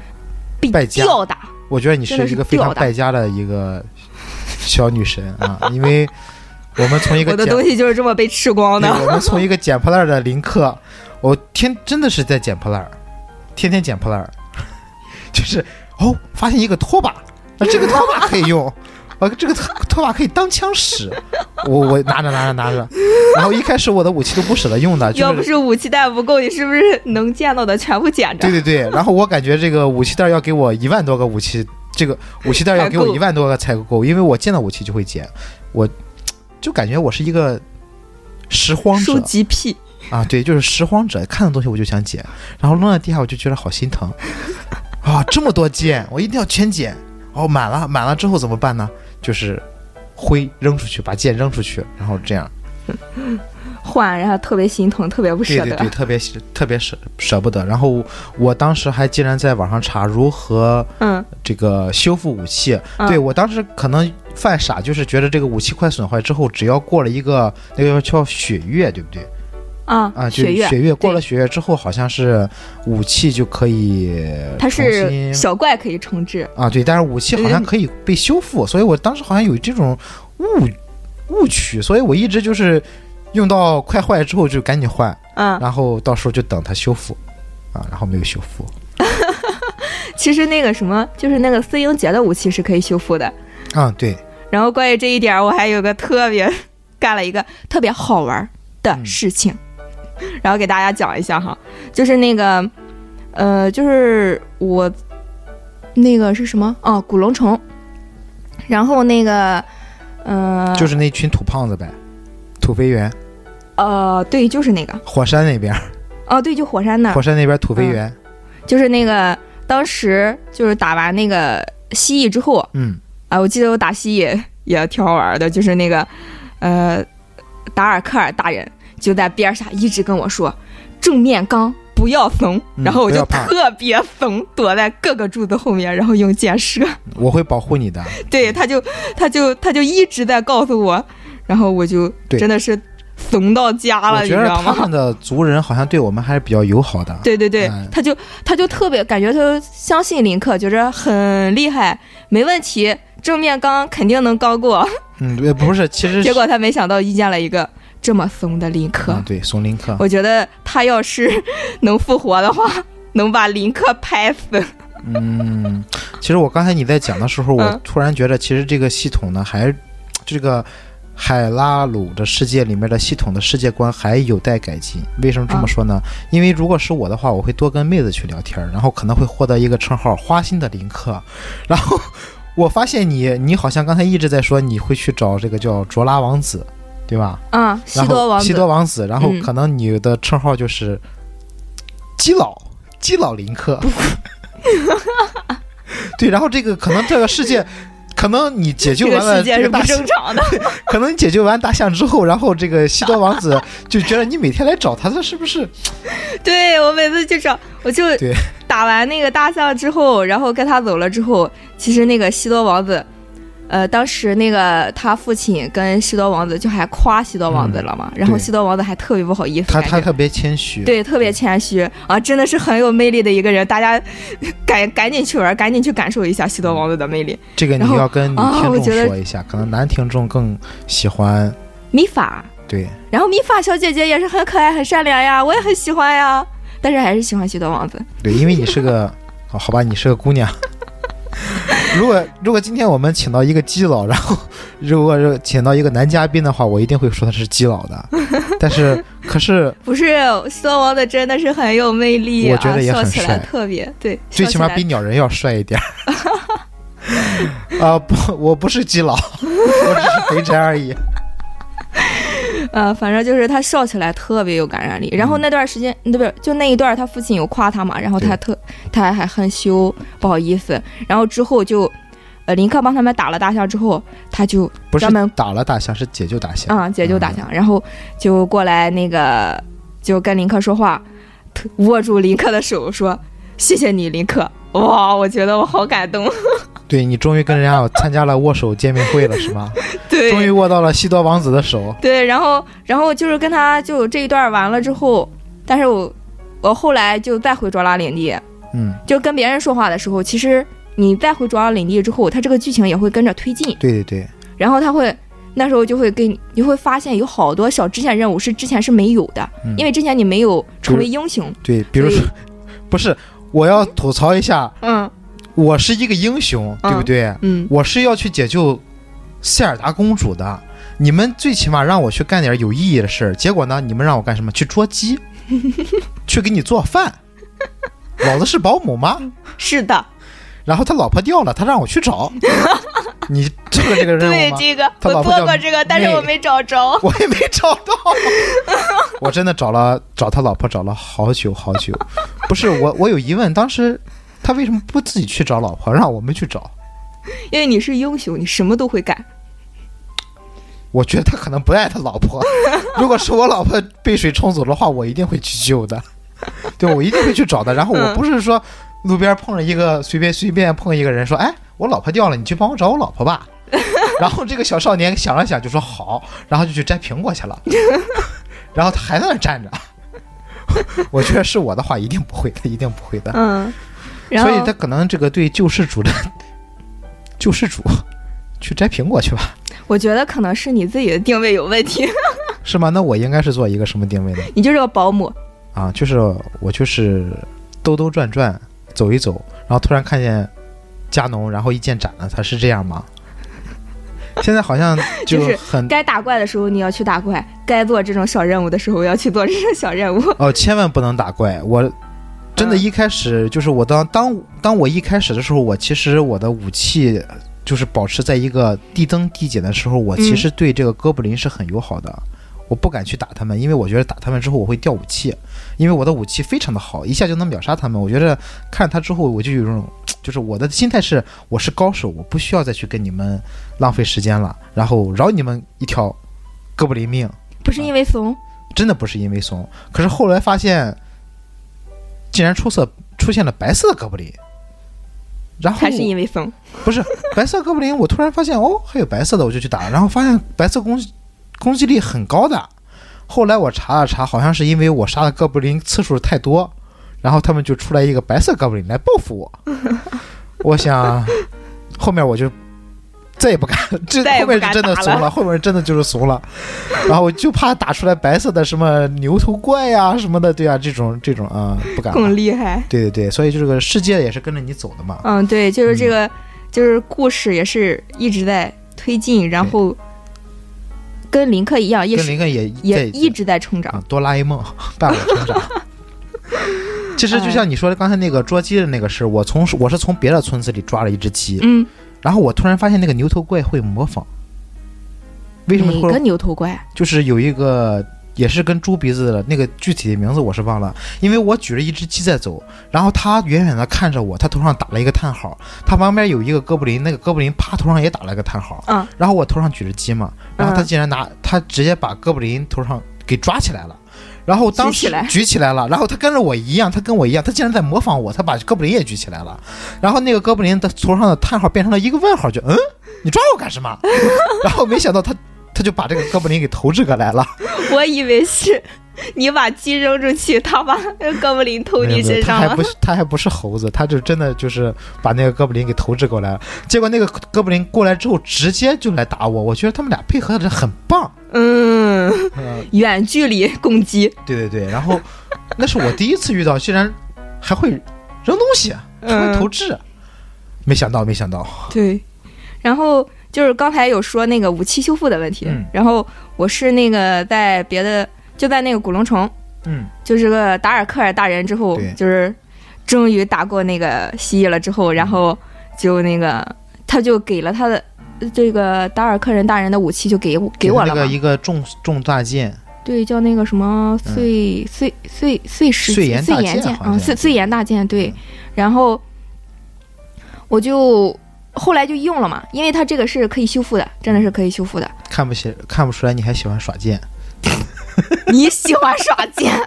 被吊打。我觉得你是一个非常败家的一个小女神啊，<laughs> 因为我们从一个捡我的东西就是这么被吃光，的。我们从一个捡破烂的林克，我天真的是在捡破烂儿，天天捡破烂儿，<laughs> 就是哦，发现一个拖把，啊，这个拖把可以用，啊，这个拖拖把可以当枪使，我我拿着拿着拿着，然后一开始我的武器都不舍得用的，要就是。不是武器袋不够，你是不是能见到的全部捡着对？对对，然后我感觉这个武器袋要给我一万多个武器，这个武器袋要给我一万多个才够，因为我见到武器就会捡，我就感觉我是一个拾荒者收，集癖，啊，对，就是拾荒者，看到东西我就想捡，然后扔在地下我就觉得好心疼，啊，这么多剑，我一定要全捡。哦，满了，满了之后怎么办呢？就是挥扔出去，把剑扔出去，然后这样，<laughs> 换，然后特别心疼，特别不舍得。对对对，特别特别舍舍不得。然后我当时还竟然在网上查如何嗯，这个修复武器，嗯对我当时可能犯傻，就是觉得这个武器快损坏之后，只要过了一个那个叫血月，对不对？啊啊，就血月，血月过了血月之后，好像是武器就可以它是小怪可以重置。啊，对，但是武器好像嗯可以被修复，所以我当时好像有这种误误区，所以我一直就是用到快坏之后就赶紧换，嗯，然后到时候就等它修复啊，然后没有修复 <laughs> 其实那个什么，就是那个四英杰的武器是可以修复的。啊，对，然后关于这一点，我还有个特别 <laughs> 干了一个特别好玩的嗯事情，然后给大家讲一下哈，就是那个呃，就是我那个是什么？哦，古龙虫，然后那个呃，就是那群土胖子呗，土肥圆，呃，对，就是那个。火山那边，哦，对，就火山那火，山那边土肥圆，就是那个当时就是打完那个蜥蜴之后，嗯。啊，我记得我打蜥蜴也挺好玩的，就是那个，呃，达尔克尔大人就在边上一直跟我说正面刚不要怂，嗯然后我就特别怂，躲在各个柱子后面，然后用箭射。<laughs> 我会保护你的，<laughs> 对，他就他就他就一直在告诉我，然后我就真的是怂到家了，你知道吗？他们的 <laughs> 族人好像对我们还是比较友好的，对对对，嗯他就他就特别感觉他相信林克，觉着很厉害，没问题，正面刚肯定能刚过。嗯，对，不是，其实结果他没想到遇见了一个这么怂的林克。啊，对，怂林克。我觉得他要是 <laughs> 能复活的话，能把林克拍死。嗯，其实我刚才你在讲的时候，我嗯突然觉得，其实这个系统呢，还这个海拉鲁的世界里面的系统的世界观还有待改进。为什么这么说呢？因为如果是我的话，我会多跟妹子去聊天儿，然后可能会获得一个称号“花心的林克”。然后我发现你，你好像刚才一直在说你会去找这个叫卓拉王子，对吧？啊，西多王子。西多王子，然后嗯可能你的称号就是基佬基佬林克。<laughs> 对，然后这个可能这个世界，可能你解救完了这个大象的。<laughs> 可能你解救完大象之后，然后这个西多王子就觉得你每天来找他，他是不是？<laughs> 对我每次去找，我就对打完那个大象之后，然后跟他走了之后，其实那个西多王子，呃，当时那个他父亲跟西多王子就还夸西多王子了嘛，然后西多王子还特别不好意思，他他特别谦虚。对特别谦虚啊，真的是很有魅力的一个人，大家赶赶紧去玩，赶紧去感受一下西多王子的魅力。这个你要跟听众说一下，可能男听众更喜欢。米法，对，然后米法小姐姐也是很可爱、很善良呀，我也很喜欢呀，但是还是喜欢西多王子。对，因为你是个，哦，好吧，你是个姑娘。<laughs> 如果如果今天我们请到一个基佬，然后如果是请到一个男嘉宾的话，我一定会说他是基佬的。<laughs> 但是可是不是，孙王的真的是很有魅力、啊，我觉得也很笑起来帅特别对，最起码比鸟人要帅一点儿。<laughs> 啊、不，我不是基佬，我只是肥宅而已。呃，反正就是他笑起来特别有感染力。然后那段时间，对不是就那一段，他父亲有夸他嘛，然后他特他还很羞，不好意思。然后之后就，呃，林克帮他们打了大象之后，他就不是专门打了大象，是解救大象。啊、解救大象，然后就过来那个就跟林克说话，握住林克的手说：“谢谢你，林克。”哇，我觉得我好感动。<laughs> 对你终于跟人家参加了握手见面会了，是吗？<laughs> 对，终于握到了西多王子的手。对，然后然后就是跟他就这一段完了之后，但是我我后来就再回卓拉领地，嗯，就跟别人说话的时候，其实你再回卓拉领地之后，他这个剧情也会跟着推进，对对对，然后他会那时候就会跟你你会发现有好多小支线任务是之前是没有的，嗯因为之前你没有成为英雄，对，比如说，不是，我要吐槽一下，嗯我是一个英雄，对不对？嗯，我是要去解救塞尔达公主的。你们最起码让我去干点有意义的事儿，结果呢，你们让我干什么？去捉鸡，<laughs> 去给你做饭。老子是保姆吗？是的，然后他老婆掉了，他让我去找。<laughs> 你做过这个任务吗？对这个我他老婆叫做过这个，但是我没找着。<laughs> 我也没找到，<laughs> 我真的找了找他老婆找了好久好久。不是我，我有疑问，当时他为什么不自己去找老婆，让我们去找？因为你是英雄，你什么都会干。我觉得他可能不爱他老婆。如果是我老婆被水冲走的话，我一定会去救的。对，我一定会去找的。然后我嗯不是说路边碰着一个随便随便碰一个人说，哎，我老婆掉了，你去帮我找我老婆吧。<laughs> 然后这个小少年想了想就说好，然后就去摘苹果去了。<laughs> 然后他还在那儿站着。<laughs> 我觉得是我的话，一定不会的，一定不会的。嗯，所以他可能这个对救世主的救世主去摘苹果去吧。我觉得可能是你自己的定位有问题，是吗？那我应该是做一个什么定位呢？你就是个保姆。啊，就是我就是兜兜转转走一走，然后突然看见加农，然后一剑斩了他，是这样吗？<laughs> 现在好像就就是很该打怪的时候你要去打怪，该做这种小任务的时候要去做这种小任务。<laughs> 哦，千万不能打怪。我真的，嗯一开始就是我当当当我一开始的时候，我其实我的武器就是保持在一个递增递减的时候，我其嗯实对这个哥布林是很友好的。我不敢去打他们，因为我觉得打他们之后我会掉武器，因为我的武器非常的好，一下就能秒杀他们。我觉得看他之后，我就有一种，<tsk> 就是我的心态是我是高手，我不需要再去跟你们浪费时间了，然后饶你们一条哥布林命。不是因为怂，真的不是因为怂，可是后来发现，竟然出色出现了白色的哥布林，然后还是因为怂。不是白色哥布林，我突然发现哦，还有白色的，我就去打，然后发现白色攻攻击力很高的。后来我查了查，好像是因为我杀的哥布林次数太多，然后他们就出来一个白色哥布林来报复我。<laughs> 我想后面我就再也不敢，这后面是真的怂了，后面真的就是怂了，然后我就怕打出来白色的什么牛头怪呀、什么的，对啊，这种这种啊、不敢。更厉害。对对对，所以就这个世界也是跟着你走的嘛。嗯，对，就是这个，就是故事也是一直在推进，然后跟林克一样，也是跟林克也也一直在成长。啊，哆啦 A 梦伴我成长。<laughs> 其实就像你说的刚才那个捉鸡的那个事，我从我是从别的村子里抓了一只鸡，嗯，然后我突然发现那个牛头怪会模仿。为什么会哪个牛头怪？就是有一个也是跟猪鼻子的那个具体的名字我是忘了，因为我举着一只鸡在走，然后他远远的看着我，他头上打了一个叹号，他旁边有一个哥布林，那个哥布林啪头上也打了个叹号，嗯，然后我头上举着鸡嘛，然后他嗯竟然拿他直接把哥布林头上给抓起来了。然后当时举起来举起来了，然后他跟着我一样，他跟我一样，他竟然在模仿我，他把哥布林也举起来了，然后那个哥布林的头上的叹号变成了一个问号，就嗯，你抓我干什么？然后没想到他他就把这个哥布林给投掷过来了，<laughs> 我以为是你把鸡扔出去，他把那个哥布林投你身上了他还不。是他还不是猴子，他就真的就是把那个哥布林给投掷过来了。结果那个哥布林过来之后，直接就来打我，我觉得他们俩配合的很棒。嗯，嗯，远距离攻击。对对对，然后那是我第一次遇到，竟然还会扔东西，还会嗯投掷，没想到没想到，对，然后就是刚才有说那个武器修复的问题，嗯。然后我是那个在别的就在那个古龙城，嗯。就是个达尔克尔大人之后，就是终于打过那个蜥蜴了之后，然后就那个他就给了他的这个达尔克人大人的武器就给我给我了嘛那个，一个重重大剑，对，叫那个什么碎、碎碎碎石碎岩碎岩大剑，对，然后我就后来就用了嘛，因为它这个是可以修复的，真的是可以修复的。看不起看不出来你还喜欢耍剑，你喜欢耍剑？<laughs>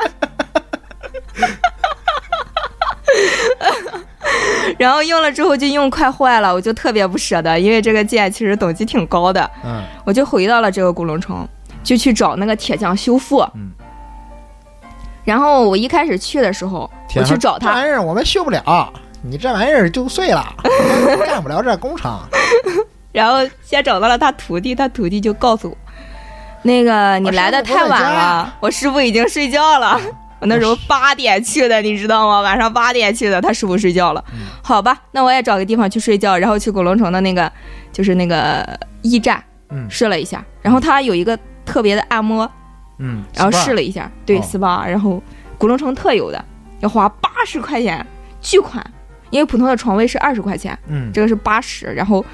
然后用了之后就用快坏了，我就特别不舍得，因为这个剑其实等级挺高的，嗯我就回到了这个古龙城，就去找那个铁匠修复。嗯然后我一开始去的时候，我去找他，这玩意儿我们修不了，你这玩意儿就碎了，干不了这工程。<laughs> 然后先找到了他徒弟，他徒弟就告诉我，那个你来的太晚了，我师傅已经睡觉了。<laughs> 我那时候八点去的，你知道吗？晚上八点去的，他师傅睡觉了。嗯好吧，那我也找个地方去睡觉，然后去古龙城的那个就是那个驿站嗯试了一下，然后他有一个特别的按摩，嗯，然后试了一下，对哦 SPA，然后古龙城特有的要花八十块钱，巨款，因为普通的床位是二十块钱。嗯这个是八十，然后，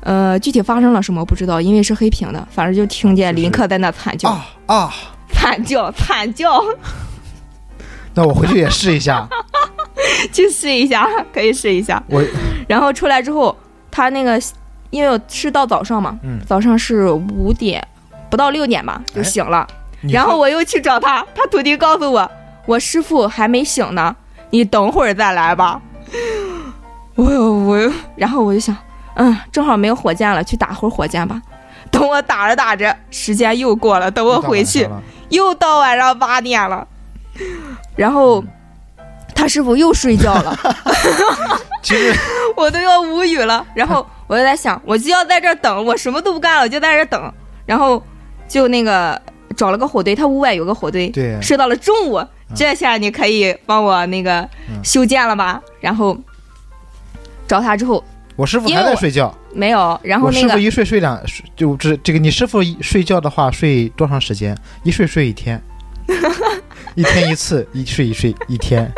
呃，具体发生了什么不知道，因为是黑屏的，反正就听见林克在那惨叫、啊啊，惨叫、惨叫，<laughs> 那我回去也试一下。<laughs> 去试一下，可以试一下。我然后出来之后，他那个因为是到早上嘛，嗯，早上是五点不到六点吧就哎醒了，然后我又去找他，他徒弟告诉我，我师傅还没醒呢，你等会儿再来吧。<laughs> 我我，然后我就想，嗯，正好没有火箭了，去打会儿火箭吧。等我打着打着，时间又过了，等我回去又到晚上八点了，然后他师傅又睡觉了，<laughs> 其实 <laughs> 我都要无语了。然后我就在想，我就要在这儿等，我什么都不干了，我就在这儿等。然后就那个找了个火堆，他屋外有个火堆，对睡到了中午。这下你可以帮我那个嗯修建了吧？然后找他之后我师傅还在睡觉，没有，然后那个我师傅一睡睡两，就这这个你师傅一睡觉的话睡多长时间？一睡睡一天，<laughs> 一天一次，一睡一睡一天，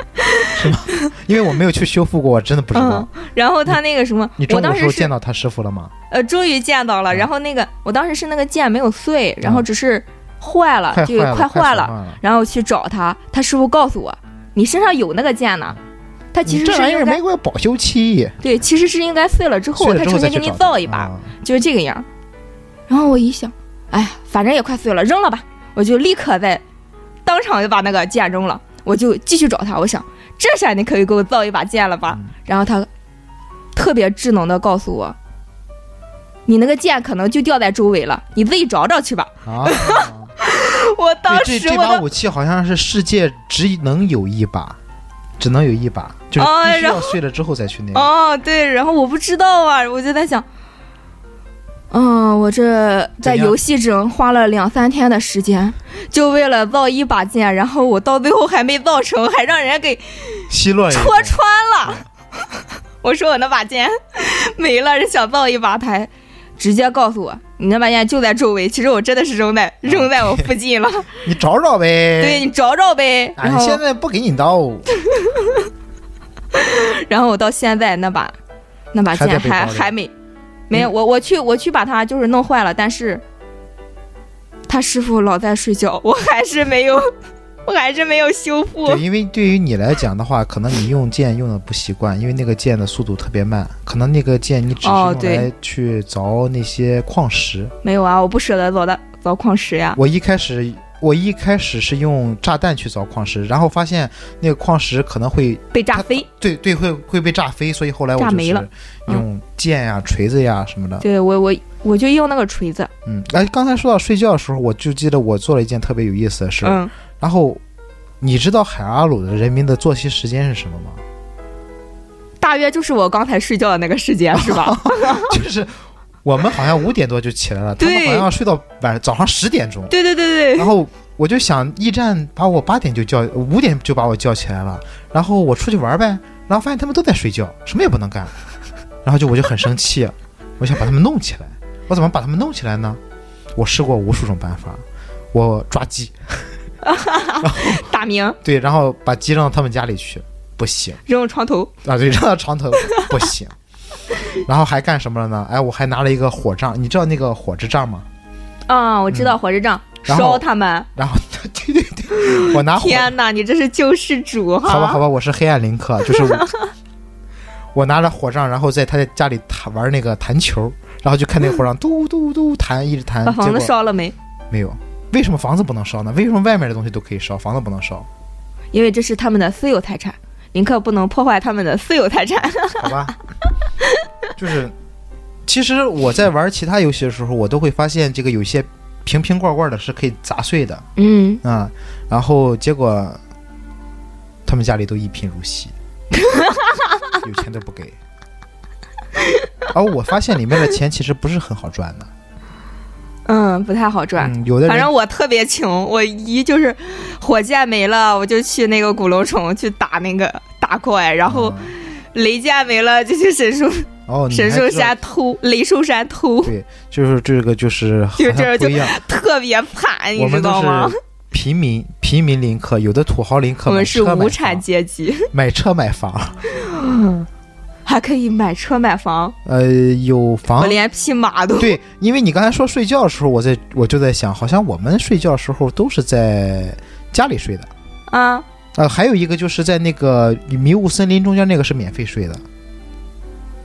是吗？<laughs> 因为我没有去修复过，我真的不知道。嗯，然后他那个什么你，中午时候见到他师傅了吗？呃，终于见到了。嗯然后那个我当时是那个剑没有碎，然后嗯只是坏了，就快坏了。然后去找他，他师傅告诉我，你身上有那个剑呢。他其实你这玩意是应该保修期，对，其实是应该碎了之后，他重新给你造一把，啊就是这个样。然后我一想，哎呀，反正也快碎了，扔了吧，我就立刻在当场就把那个剑扔了，我就继续找他。我想，这下你可以给我造一把剑了吧？嗯然后他特别智能的告诉我，你那个剑可能就掉在周围了，你自己找找去吧。啊！<laughs> 我当对，这这时我都把武器好像是世界只能有一把，只能有一把，就是必须要碎了之后再去那个。哦，对，然后我不知道啊，我就在想，嗯，我这在游戏中花了两三天的时间，就为了造一把剑，然后我到最后还没造成，还让人给奚落戳穿了。<laughs> 我说我那把剑 <laughs> 没了，是想造一把，他直接告诉我你那把剑就在周围。其实我真的是扔在扔在我附近了，<laughs> 你找找呗。对你找找呗。啊，然后现在不给你刀，<laughs> 然后我到现在那把那把剑还还没没有，我我去我去把它就是弄坏了，但是他师傅老在睡觉，我还是没有，我还是没有修复对，。因为对于你来讲的话，可能你用剑用的不习惯，因为那个剑的速度特别慢，可能那个剑你只是用来去凿那些矿石。没有啊，我不舍得凿的凿矿石呀。我一开始我一开始是用炸弹去凿矿石，然后发现那个矿石可能会被炸飞。对对会会被炸飞，所以后来我就是炸没了嗯用剑呀、锤子呀什么的。对我我我就用那个锤子。嗯，哎，刚才说到睡觉的时候，我就记得我做了一件特别有意思的事儿。嗯，然后，你知道海阿鲁的人民的作息时间是什么吗？大约就是我刚才睡觉的那个时间，是吧？<laughs> 就是我们好像五点多就起来了，他们好像要睡到晚早上十点钟。对对对对然后我就想，驿站把我八点就叫，五点就把我叫起来了，然后我出去玩呗，然后发现他们都在睡觉，什么也不能干，然后就我就很生气，我想把他们弄起来，我怎么把他们弄起来呢？我试过无数种办法，我抓鸡，<laughs> 大明对，然后把鸡扔到他们家里去，不行扔床头。啊，对，扔到床头不行，<laughs> 然后还干什么了呢？哎，我还拿了一个火杖，你知道那个火之杖吗？啊、我知道火之杖、嗯烧他们。然后对对对，我拿火天哪，你这是救世主哈！好吧，好吧，我是黑暗林克，就是我，<laughs> 我拿着火杖，然后在他的家里弹玩那个弹球，然后就看那个火杖嘟嘟嘟弹，一直弹，把房子烧了没？没有。为什么房子不能烧呢？为什么外面的东西都可以烧，房子不能烧？因为这是他们的私有财产，林克不能破坏他们的私有财产。好吧，<laughs> 就是，其实我在玩其他游戏的时候，我都会发现这个有些瓶瓶罐罐的是可以砸碎的嗯，啊、然后结果他们家里都一贫如洗，<laughs> 有钱都不给。而我发现里面的钱其实不是很好赚的，嗯，不太好赚。嗯，有的反正我特别穷，我一就是火箭没了，我就去那个古龙虫去打那个打怪，然后嗯雷箭没了就去神树哦，神树还知道山偷雷兽山偷，对，就是这个就是就这就特别惨，你知道吗？是平民平民林克，有的土豪林克我们是无产阶级，买车买房，<laughs> 还可以买车买房，呃，有房。我房。连匹马都。对，因为你刚才说睡觉的时候，我在我就在想，好像我们睡觉的时候都是在家里睡的。啊，呃，还有一个就是在那个迷雾森林中间那个是免费睡的，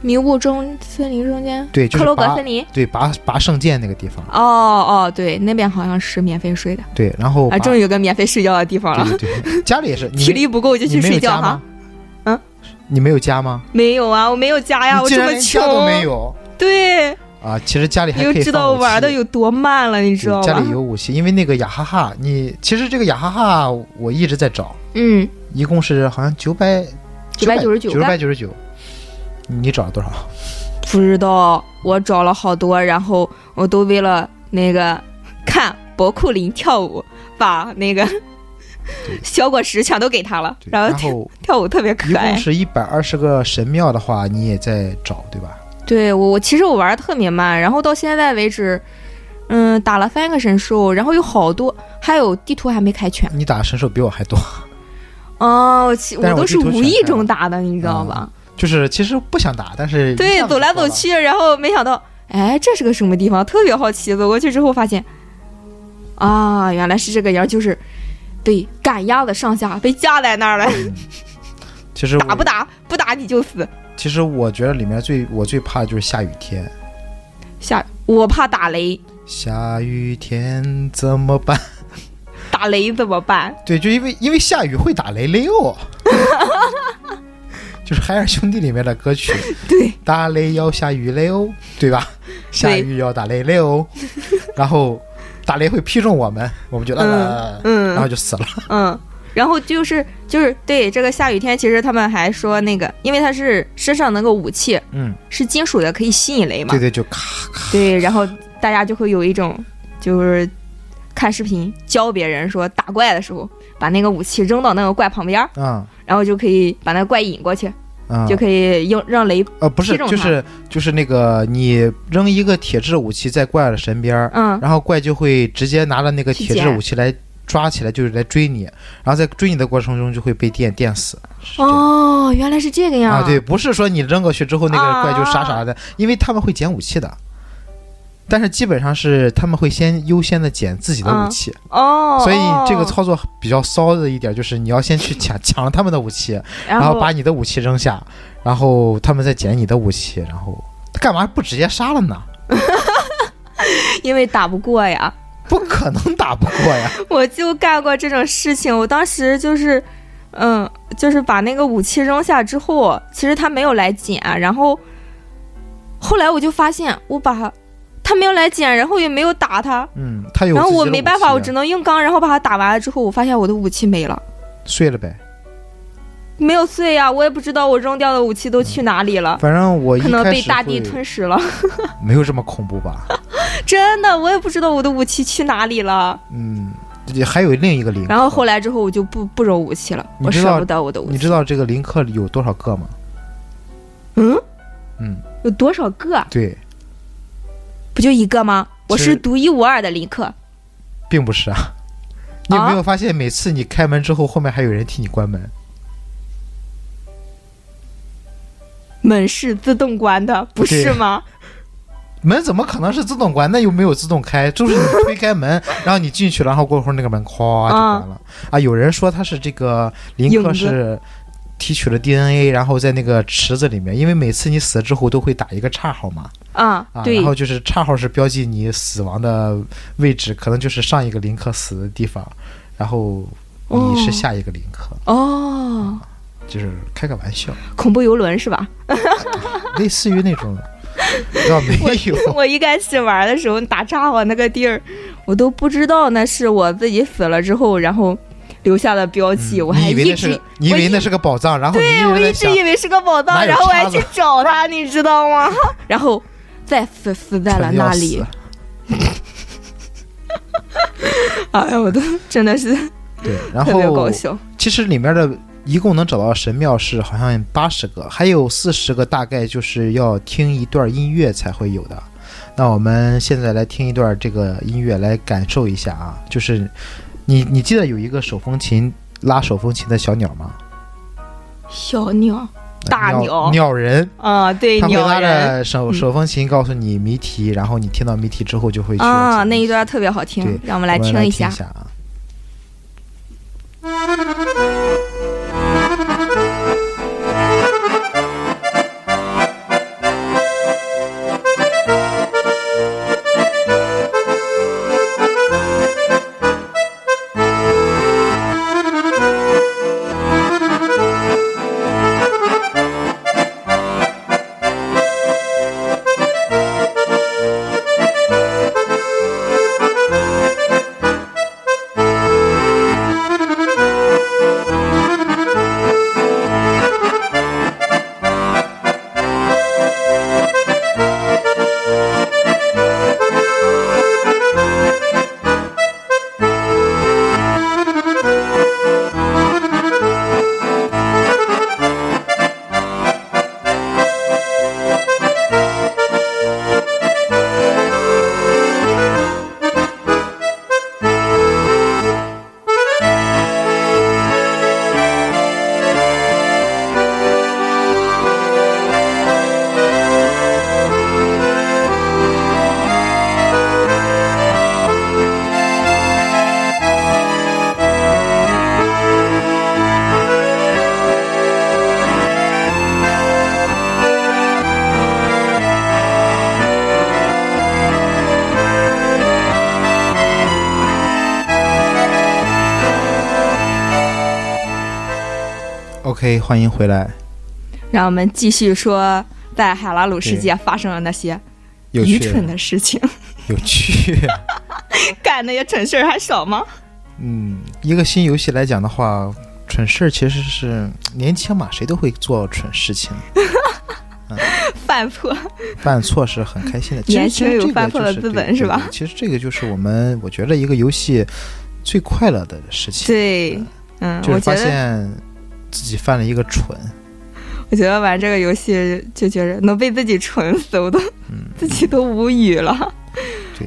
迷雾中森林中间，对，就是克罗格森林。对拔拔圣剑那个地方，哦哦，对，那边好像是免费睡的。对，然后啊，终于有个免费睡觉的地方了。对对对，家里也是，<laughs> 体力不够就去睡觉哈你没有家吗？没有啊，我没有家呀，我这么穷，都没有对，啊！其实家里还可以你就知道我玩的有多慢了，你知道吗家里？有武器，因为那个雅哈哈，你其实这个雅哈哈我一直在找，嗯，一共是好像九百999九百九十九，你找了多少？不知道，我找了好多，然后我都为了那个看博库林跳舞，把那个小果实全都给他了，然后跳然后跳舞特别可爱一共。是一百二十个神庙的话，你也在找对吧？对我，我其实我玩的特别慢，然后到现在为止，嗯，打了三个神兽，然后有好多，还有地图还没开全。你打的神兽比我还多，哦，我其我我都是无意中打的，你知道吧？就是其实不想打，但是对，走来走去，然后没想到，哎，这是个什么地方？特别好奇，走过去之后发现，啊，原来是这个样，就是被赶鸭子上架，被架在那儿了，<laughs> 其实打不？打？不打你就死。其实我觉得里面最我最怕的就是下雨天，下，我怕打雷，下雨天怎么办？<laughs> 打雷怎么办？对，就因为因为下雨会打雷雷哦，<laughs> 就是海尔兄弟里面的歌曲，对，打雷要下雨雷哦，对吧？下雨要打雷雷哦，然后打雷会劈中我们，我们觉得，嗯然后嗯就死了。嗯，然后就是就是对这个下雨天，其实他们还说那个，因为他是身上那个武器嗯，是金属的，可以吸引雷嘛对。对，就咔咔。对，然后大家就会有一种就是看视频教别人说打怪的时候，把那个武器扔到那个怪旁边儿，嗯然后就可以把那个怪引过去，嗯，就可以用让雷呃不是就是就是那个你扔一个铁质武器在怪的身边儿，嗯。然后怪就会直接拿着那个铁质武器来抓起来，就是来追你，然后在追你的过程中就会被电电死。哦，原来是这个样。啊，对，不是说你扔过去之后那个怪就傻傻的，因为他们会捡武器的。但是基本上是他们会先优先的捡自己的武器，哦，所以这个哦操作比较骚的一点就是你要先去抢抢了他们的武器，然然后把你的武器扔下，然后他们再捡你的武器，然后干嘛不直接杀了呢？<laughs> 因为打不过呀，不可能打不过呀！<laughs> 我就干过这种事情。我当时就是，嗯，就是把那个武器扔下之后，其实他没有来捡，然后后来我就发现我把他没有来捡，然后也没有打他，嗯，他有然后我没办法，我只能用刚，然后把他打完了之后，我发现我的武器没了。碎了呗。没有碎呀，我也不知道我扔掉的武器都去哪里了，反正我一可能被大地吞噬了。<laughs> 没有这么恐怖吧？<laughs> 真的，我也不知道我的武器去哪里了。嗯，这还有另一个林克。然后后来之后，我就不不扔武器了，我舍不得我的武器。你知道这个林克里有多少个吗？嗯，嗯，有多少个？对，不就一个吗？我是独一无二的林克。并不是啊。你有没有发现，每次你开门之后，后面还有人替你关门？门是自动关的，不是吗？门怎么可能是自动关？那又没有自动开，就是你推开门，<laughs> 然后你进去了，然后过会儿那个门咵就关了。啊，有人说他是这个林克是提取了 DNA，然后在那个池子里面，因为每次你死了之后都会打一个叉号嘛，啊，啊，对。然，后就是叉号是标记你死亡的位置，可能就是上一个林克死的地方，然后你是哦下一个林克，哦，就是开个玩笑，恐怖游轮是吧？<laughs> 类似于那种，倒没有。<laughs> 我一开始玩的时候打岔我那个地儿，我都不知道那是我自己死了之后，然后留下的标记，我还一直以为那是个，你以为那是个宝藏，然后对我一直以为是个宝藏，然后我还去找它，你知道吗？<laughs> 然后再死死在了那里死。<laughs> 哎呀，我都真的是对，<laughs> 然特别搞笑。其实里面的一共能找到神庙是好像八十个，还有四十个大概就是要听一段音乐才会有的。那我们现在来听一段这个音乐，来感受一下啊，就是你你记得有一个手风琴拉手风琴的小鸟吗？小鸟大鸟鸟鸟人，啊，对，他会拉鸟人着手嗯手风琴告诉你谜题，然后你听到谜题之后就会去啊，那一段段特别好听，让我们来听一下。下啊。欢迎回来，让我们继续说，在海拉鲁世界发生了那些愚蠢的事情，有趣。<laughs> 干那些蠢事儿还少吗？嗯，一个新游戏来讲的话，蠢事儿其实是年轻嘛，谁都会做蠢事情，<laughs> 犯错，犯错是很开心的。年轻有犯错的资本是吧？其实这个就是我们我觉得一个游戏最快乐的事情，对，嗯，就是发现自己犯了一个蠢。我觉得玩这个游戏就觉得能被自己蠢死，我都、自己都无语了。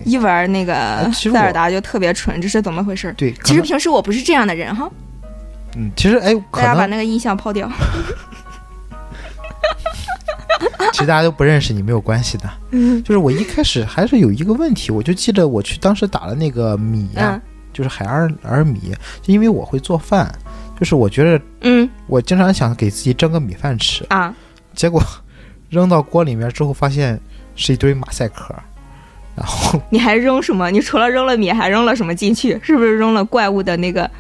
一玩那个塞尔达就特别蠢，这是怎么回事？对，其实平时我不是这样的人哈，嗯，其实哎，大家把那个印象抛掉。<laughs> 其实大家都不认识你没有关系的。嗯就是我一开始还是有一个问题，我就记得我去当时打了那个米呀、嗯就是海尔尔米，就因为我会做饭，就是我觉得嗯我经常想给自己蒸个米饭吃，啊，结果 <laughs> 扔到锅里面之后发现是一堆马赛克，然后你还扔什么？你除了扔了米，还扔了什么进去？是不是扔了怪物的那个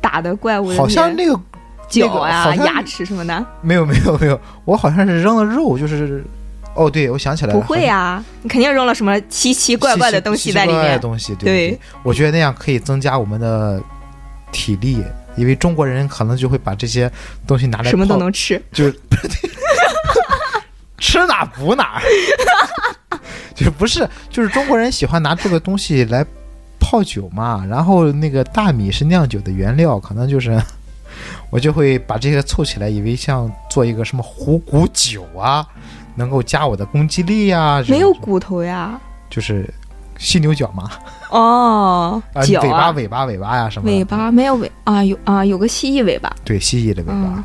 打的怪物的好像那那个脚呀、牙齿什么的？没有没有没有，我好像是扔了肉，就是哦对，我想起来了，不会啊、你肯定扔了什么奇奇怪怪的东西在里奇奇怪怪的面。东西，对对对，我觉得那样可以增加我们的体力，因为中国人可能就会把这些东西拿来什么都能吃，就是 <laughs> 吃哪补哪，<laughs> 就是不是就是中国人喜欢拿这个东西来泡酒嘛，然后那个大米是酿酒的原料，可能就是 <laughs> 我就会把这些凑起来，以为像做一个什么虎骨酒啊，能够加我的攻击力啊，没有骨头呀。就是犀牛角嘛，哦，啊，脚尾巴啊，尾巴尾巴呀什么尾巴没有尾啊，有啊，有个蜥蜴尾巴。对蜥蜴的尾巴。嗯，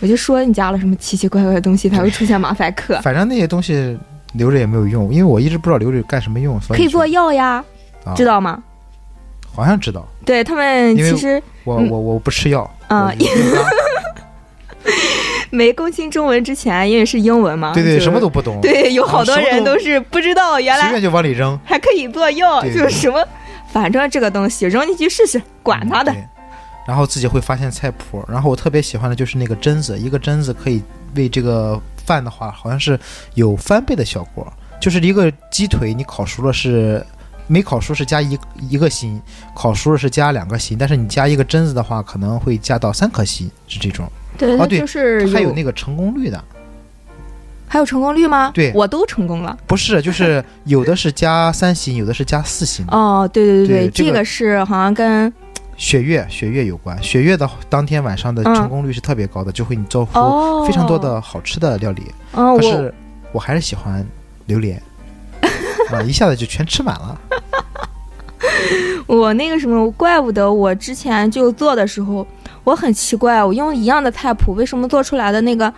我就说你加了什么奇奇怪怪的东西才会出现马赛克。<laughs> 反正那些东西留着也没有用，因为我一直不知道留着干什么用，所以可以做药呀，啊知道吗？好像知道，对他们其实我嗯我我不吃药啊 <laughs> <laughs> 没更新中文之前，因为是英文嘛，对对，就是什么都不懂，对，有好多人都是不知道原来随便就往里扔，还可以做药，就是什么，反正这个东西扔进去试试，管他的然后自己会发现菜谱，然后我特别喜欢的就是那个榛子，一个榛子可以为这个饭的话，好像是有翻倍的效果。就是一个鸡腿，你烤熟了是没烤熟是加一一个心，烤熟了是加两个心，但是你加一个榛子的话，可能会加到三颗心，是这种。对，它哦对就是还有那个成功率的，还有成功率吗？对我都成功了。不是，就是 <laughs> 有的是加三星，有的是加四星。哦，对对对这个这个是好像跟血月血月有关，血月的当天晚上的嗯成功率是特别高的，就会你造出哦非常多的好吃的料理。嗯，我可是我还是喜欢榴莲 <laughs> 啊，一下子就全吃满了。<laughs> 我那个什么，怪不得我之前就做的时候，我很奇怪，我用一样的菜谱，为什么做出来的那个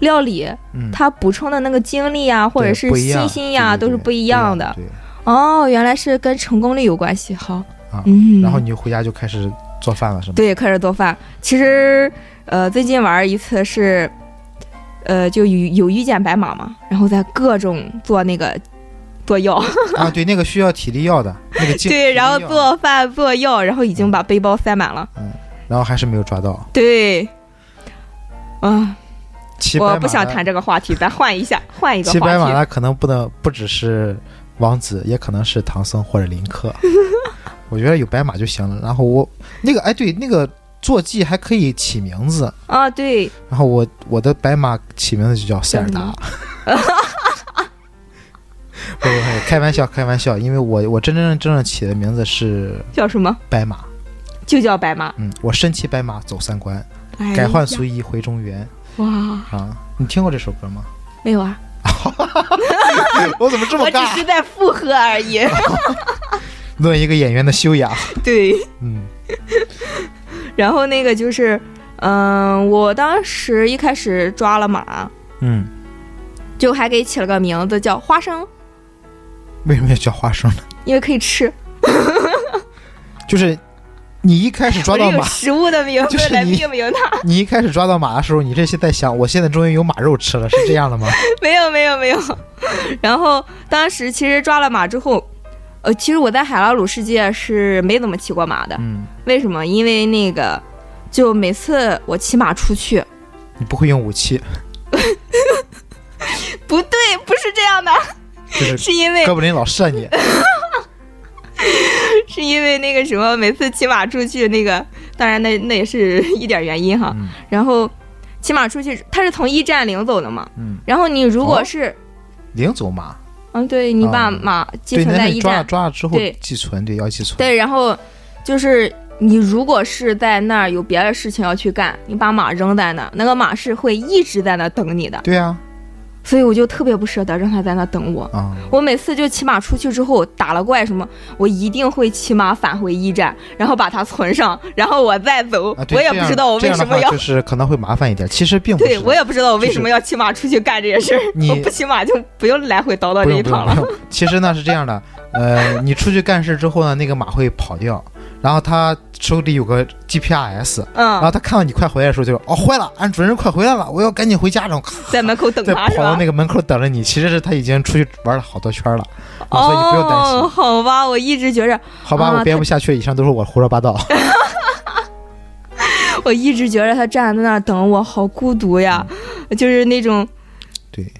料理，嗯，它补充的那个精力呀，或者是信心呀，都是不一样的。对，哦，原来是跟成功率有关系。好，啊嗯，然后你就回家就开始做饭了，是吗？对开始做饭。其实，呃，最近玩一次是，呃，就有有遇见白马嘛，然后在各种做那个做药，<laughs> 啊，对，那个需要体力药的，那个 <laughs> 对，然后，做饭做药，然后已经把背包塞满了。然后还是没有抓到。对，啊，我不想谈这个话题，咱换一下，<laughs> 换一个骑白马话题。的可能不能不只是王子，也可能是唐僧或者林克。<laughs> 我觉得有白马就行了。然后我那个哎，对，那个坐骑还可以起名字。啊，对，然后我我的白马起名字就叫塞尔达。<laughs> 不不不，开玩笑开玩笑，因为我我真真正正起的名字是叫什么？白马。就叫白马。嗯，我身骑白马走三关，哎改换呀随意回中原哇，啊！你听过这首歌吗？没有啊，<laughs> 我怎么这么我只？是在附和而已。<laughs> 论一个演员的修养，<laughs> 对，嗯然后那个就是，嗯、我当时一开始抓了马，嗯，就还给起了个名字叫花生，为什么要叫花生呢？因为可以吃。就是你一开始抓到马，食物的名字来命名它。你一开始抓到马的时候，你这些在想，我现在终于有马肉吃了，是这样的吗？没有没有没有。<laughs> 然后当时其实抓了马之后，呃，其实我在海拉鲁世界是没怎么骑过马的。嗯，为什么？因为那个，就每次我骑马出去，你不会用武器，<laughs> 不对，不是这样的，就是是因为哥布林老射你，<laughs> 是因为那个什么，每次骑马出去，那个当然那那也是 <laughs> 一点原因哈。嗯然后骑马出去，他是从驿站领走的嘛。嗯，然后你如果哦是，领走马，嗯，对你把啊马寄对，存在驿站，抓了之后对寄存，对，要寄存。对，然后就是你如果是在那儿有别的事情要去干，你把马扔在那儿，那个马是会一直在那儿等你的。对啊，所以我就特别不舍得让他在那等我。啊，我每次就骑马出去之后打了怪什么，我一定会骑马返回驿站，然后把它存上，然后我再走。啊对我也不知道我为什么要，就是可能会麻烦一点，其实并不是。对我也不知道我为什么要骑马出去干这些事儿。<laughs> 你我不骑马就不用来回叨叨这一趟了。<laughs> 其实呢是这样的，呃，你出去干事之后呢，那个马会跑掉，然后他手里有个 GPS，然后嗯，他看到你快回来的时候就哦坏了，俺主人快回来了，我要赶紧回家，然后在门口等再他跑到那？个门口等着你。其实是他已经出去玩了好多圈了，啊所以你不用担心。哦，好吧，我一直觉着，好吧，啊我编不下去，以上都是我胡说八道。<laughs> 我一直觉着他站在那儿等我，好孤独呀，就是那种对，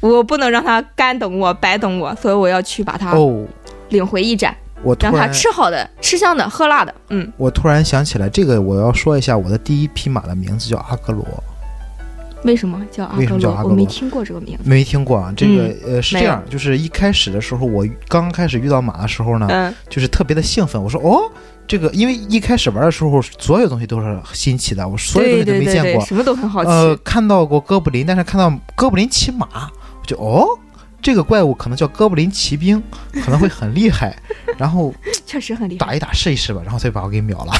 我不能让他干等我，白等我，所以我要去把他哦，领回驿站，我突让他吃好的、吃香的、喝辣的。嗯，我突然想起来，这个我要说一下，我的第一匹马的名字叫阿格罗，为什么叫阿格罗？么叫阿格罗我没听过这个名字。没听过啊。这个、呃是这样，就是一开始的时候，我刚开始遇到马的时候呢，嗯就是特别的兴奋。我说哦，这个因为一开始玩的时候，所有东西都是新奇的，我所有东西都没见过。什么都很好奇。呃，看到过哥布林，但是看到哥布林骑马，我就哦，这个怪物可能叫哥布林骑兵，<laughs> 可能会很厉害。然后 <laughs> 确实很厉害。打一打试一试吧，然后他就把我给秒了。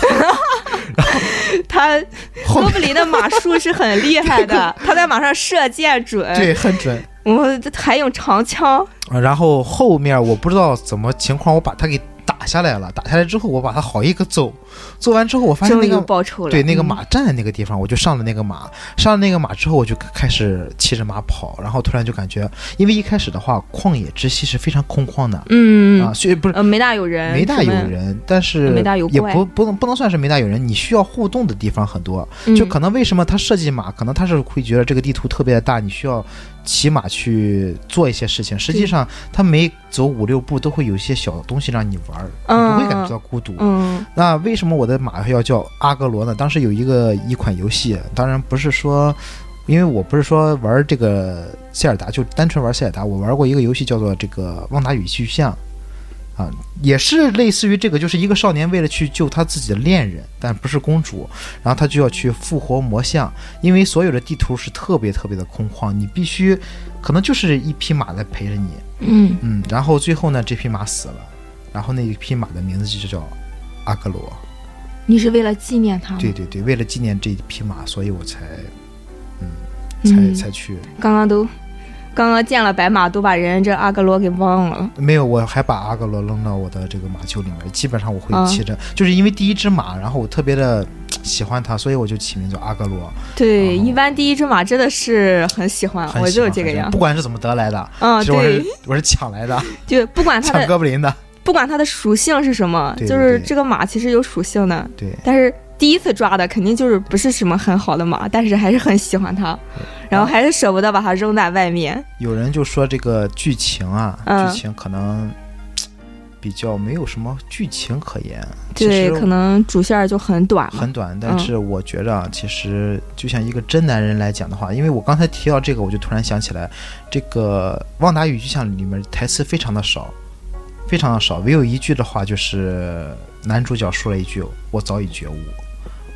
他 <laughs> 后他哥布林的马术是很厉害的，他在马上射箭准，对，很准。我还用长枪。呃然后后面我不知道怎么情况，我把他给打下来了。打下来之后，我把它好一个揍，揍完之后，我发现那个报仇了。对那个嗯马站在那个地方，我就上了那个马。上了那个马之后，我就开始骑着马跑，然后突然就感觉，因为一开始的话，旷野之息是非常空旷的、嗯，啊，所以不是呃，没大有人，没大有，人，但是没大有也不不能不能算是没大有人，你需要互动的地方很多。嗯就可能为什么他设计马，可能他是会觉得这个地图特别的大，你需要骑马去做一些事情。实际上，他每走五六步都会有一些小东西让你玩儿，你不会感觉到孤独。嗯那为什么我的马要叫阿格罗呢？当时有一个一款游戏，当然不是说，因为我不是说玩这个塞尔达就单纯玩塞尔达，我玩过一个游戏叫做这个《旺达与巨像》，啊，也是类似于这个，就是一个少年为了去救他自己的恋人，但不是公主，然后他就要去复活魔像，因为所有的地图是特别特别的空旷，你必须可能就是一匹马在陪着你，嗯嗯，然后最后呢，这匹马死了，然后那一匹马的名字就叫阿格罗。你是为了纪念他？对对对，为了纪念这一匹马，所以我才，嗯，嗯才才去。刚刚都，刚刚见了白马，都把人这阿格罗给忘了。没有，我还把阿格罗扔到我的这个马厩里面。基本上我会啊骑着，就是因为第一只马，然后我特别的喜欢它，所以我就起名叫阿格罗。对，哦一般第一只马真的是很喜欢，我就是这个样不。管是怎么得来的，嗯，对，我是抢来的，<laughs> 就不管它抢的哥布林的。不管它的属性是什么，对对就是这个马其实有属性的，对，但是第一次抓的肯定就是不是什么很好的马，但是还是很喜欢它，然后还是舍不得把它扔在外面。有人就说这个剧情啊，嗯剧情可能比较没有什么剧情可言。其对，可能主线就很短。很短，但是我觉着啊，其实就像一个真男人来讲的话，因为我刚才提到这个，我就突然想起来，这个《旺达与巨像》里面台词非常的少，非常的少，唯有一句的话就是男主角说了一句：“我早已觉悟。”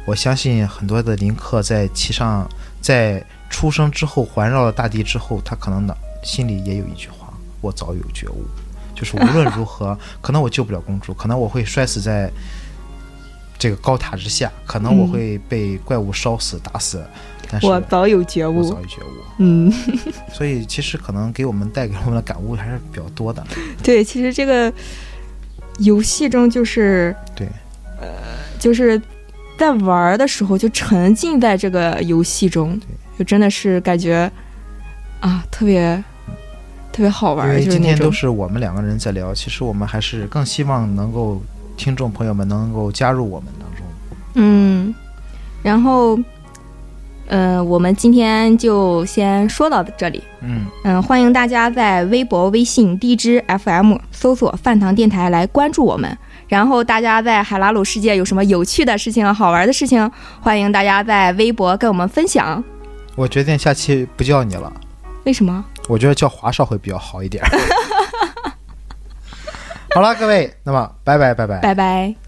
我相信很多的林克在骑上，在出生之后环绕了大地之后，他可能的心里也有一句话：“我早有觉悟。”就是无论如何，<laughs> 可能我救不了公主，可能我会摔死在这个高塔之下，可能我嗯会被怪物烧死、打死，但是我早有觉悟我早，有觉悟。嗯，<laughs> 所以其实可能给我们带给我们的感悟还是比较多的。<laughs> 对，其实这个游戏中就是对，呃，就是在玩儿的时候就沉浸在这个游戏中，就真的是感觉啊，特别特别好玩儿，因为今天都是我们两个人在聊，其实我们还是更希望能够听众朋友们能够加入我们当中。嗯，然后。嗯、我们今天就先说到这里。嗯，嗯，欢迎大家在微博、微信、荔枝 FM 搜索“饭堂电台”来关注我们，然后大家在海拉鲁世界有什么有趣的事情、好玩的事情，欢迎大家在微博跟我们分享。我决定下期不叫你了，为什么？我觉得叫华少会比较好一点。<laughs> 好了，各位，那么拜拜拜拜。拜拜。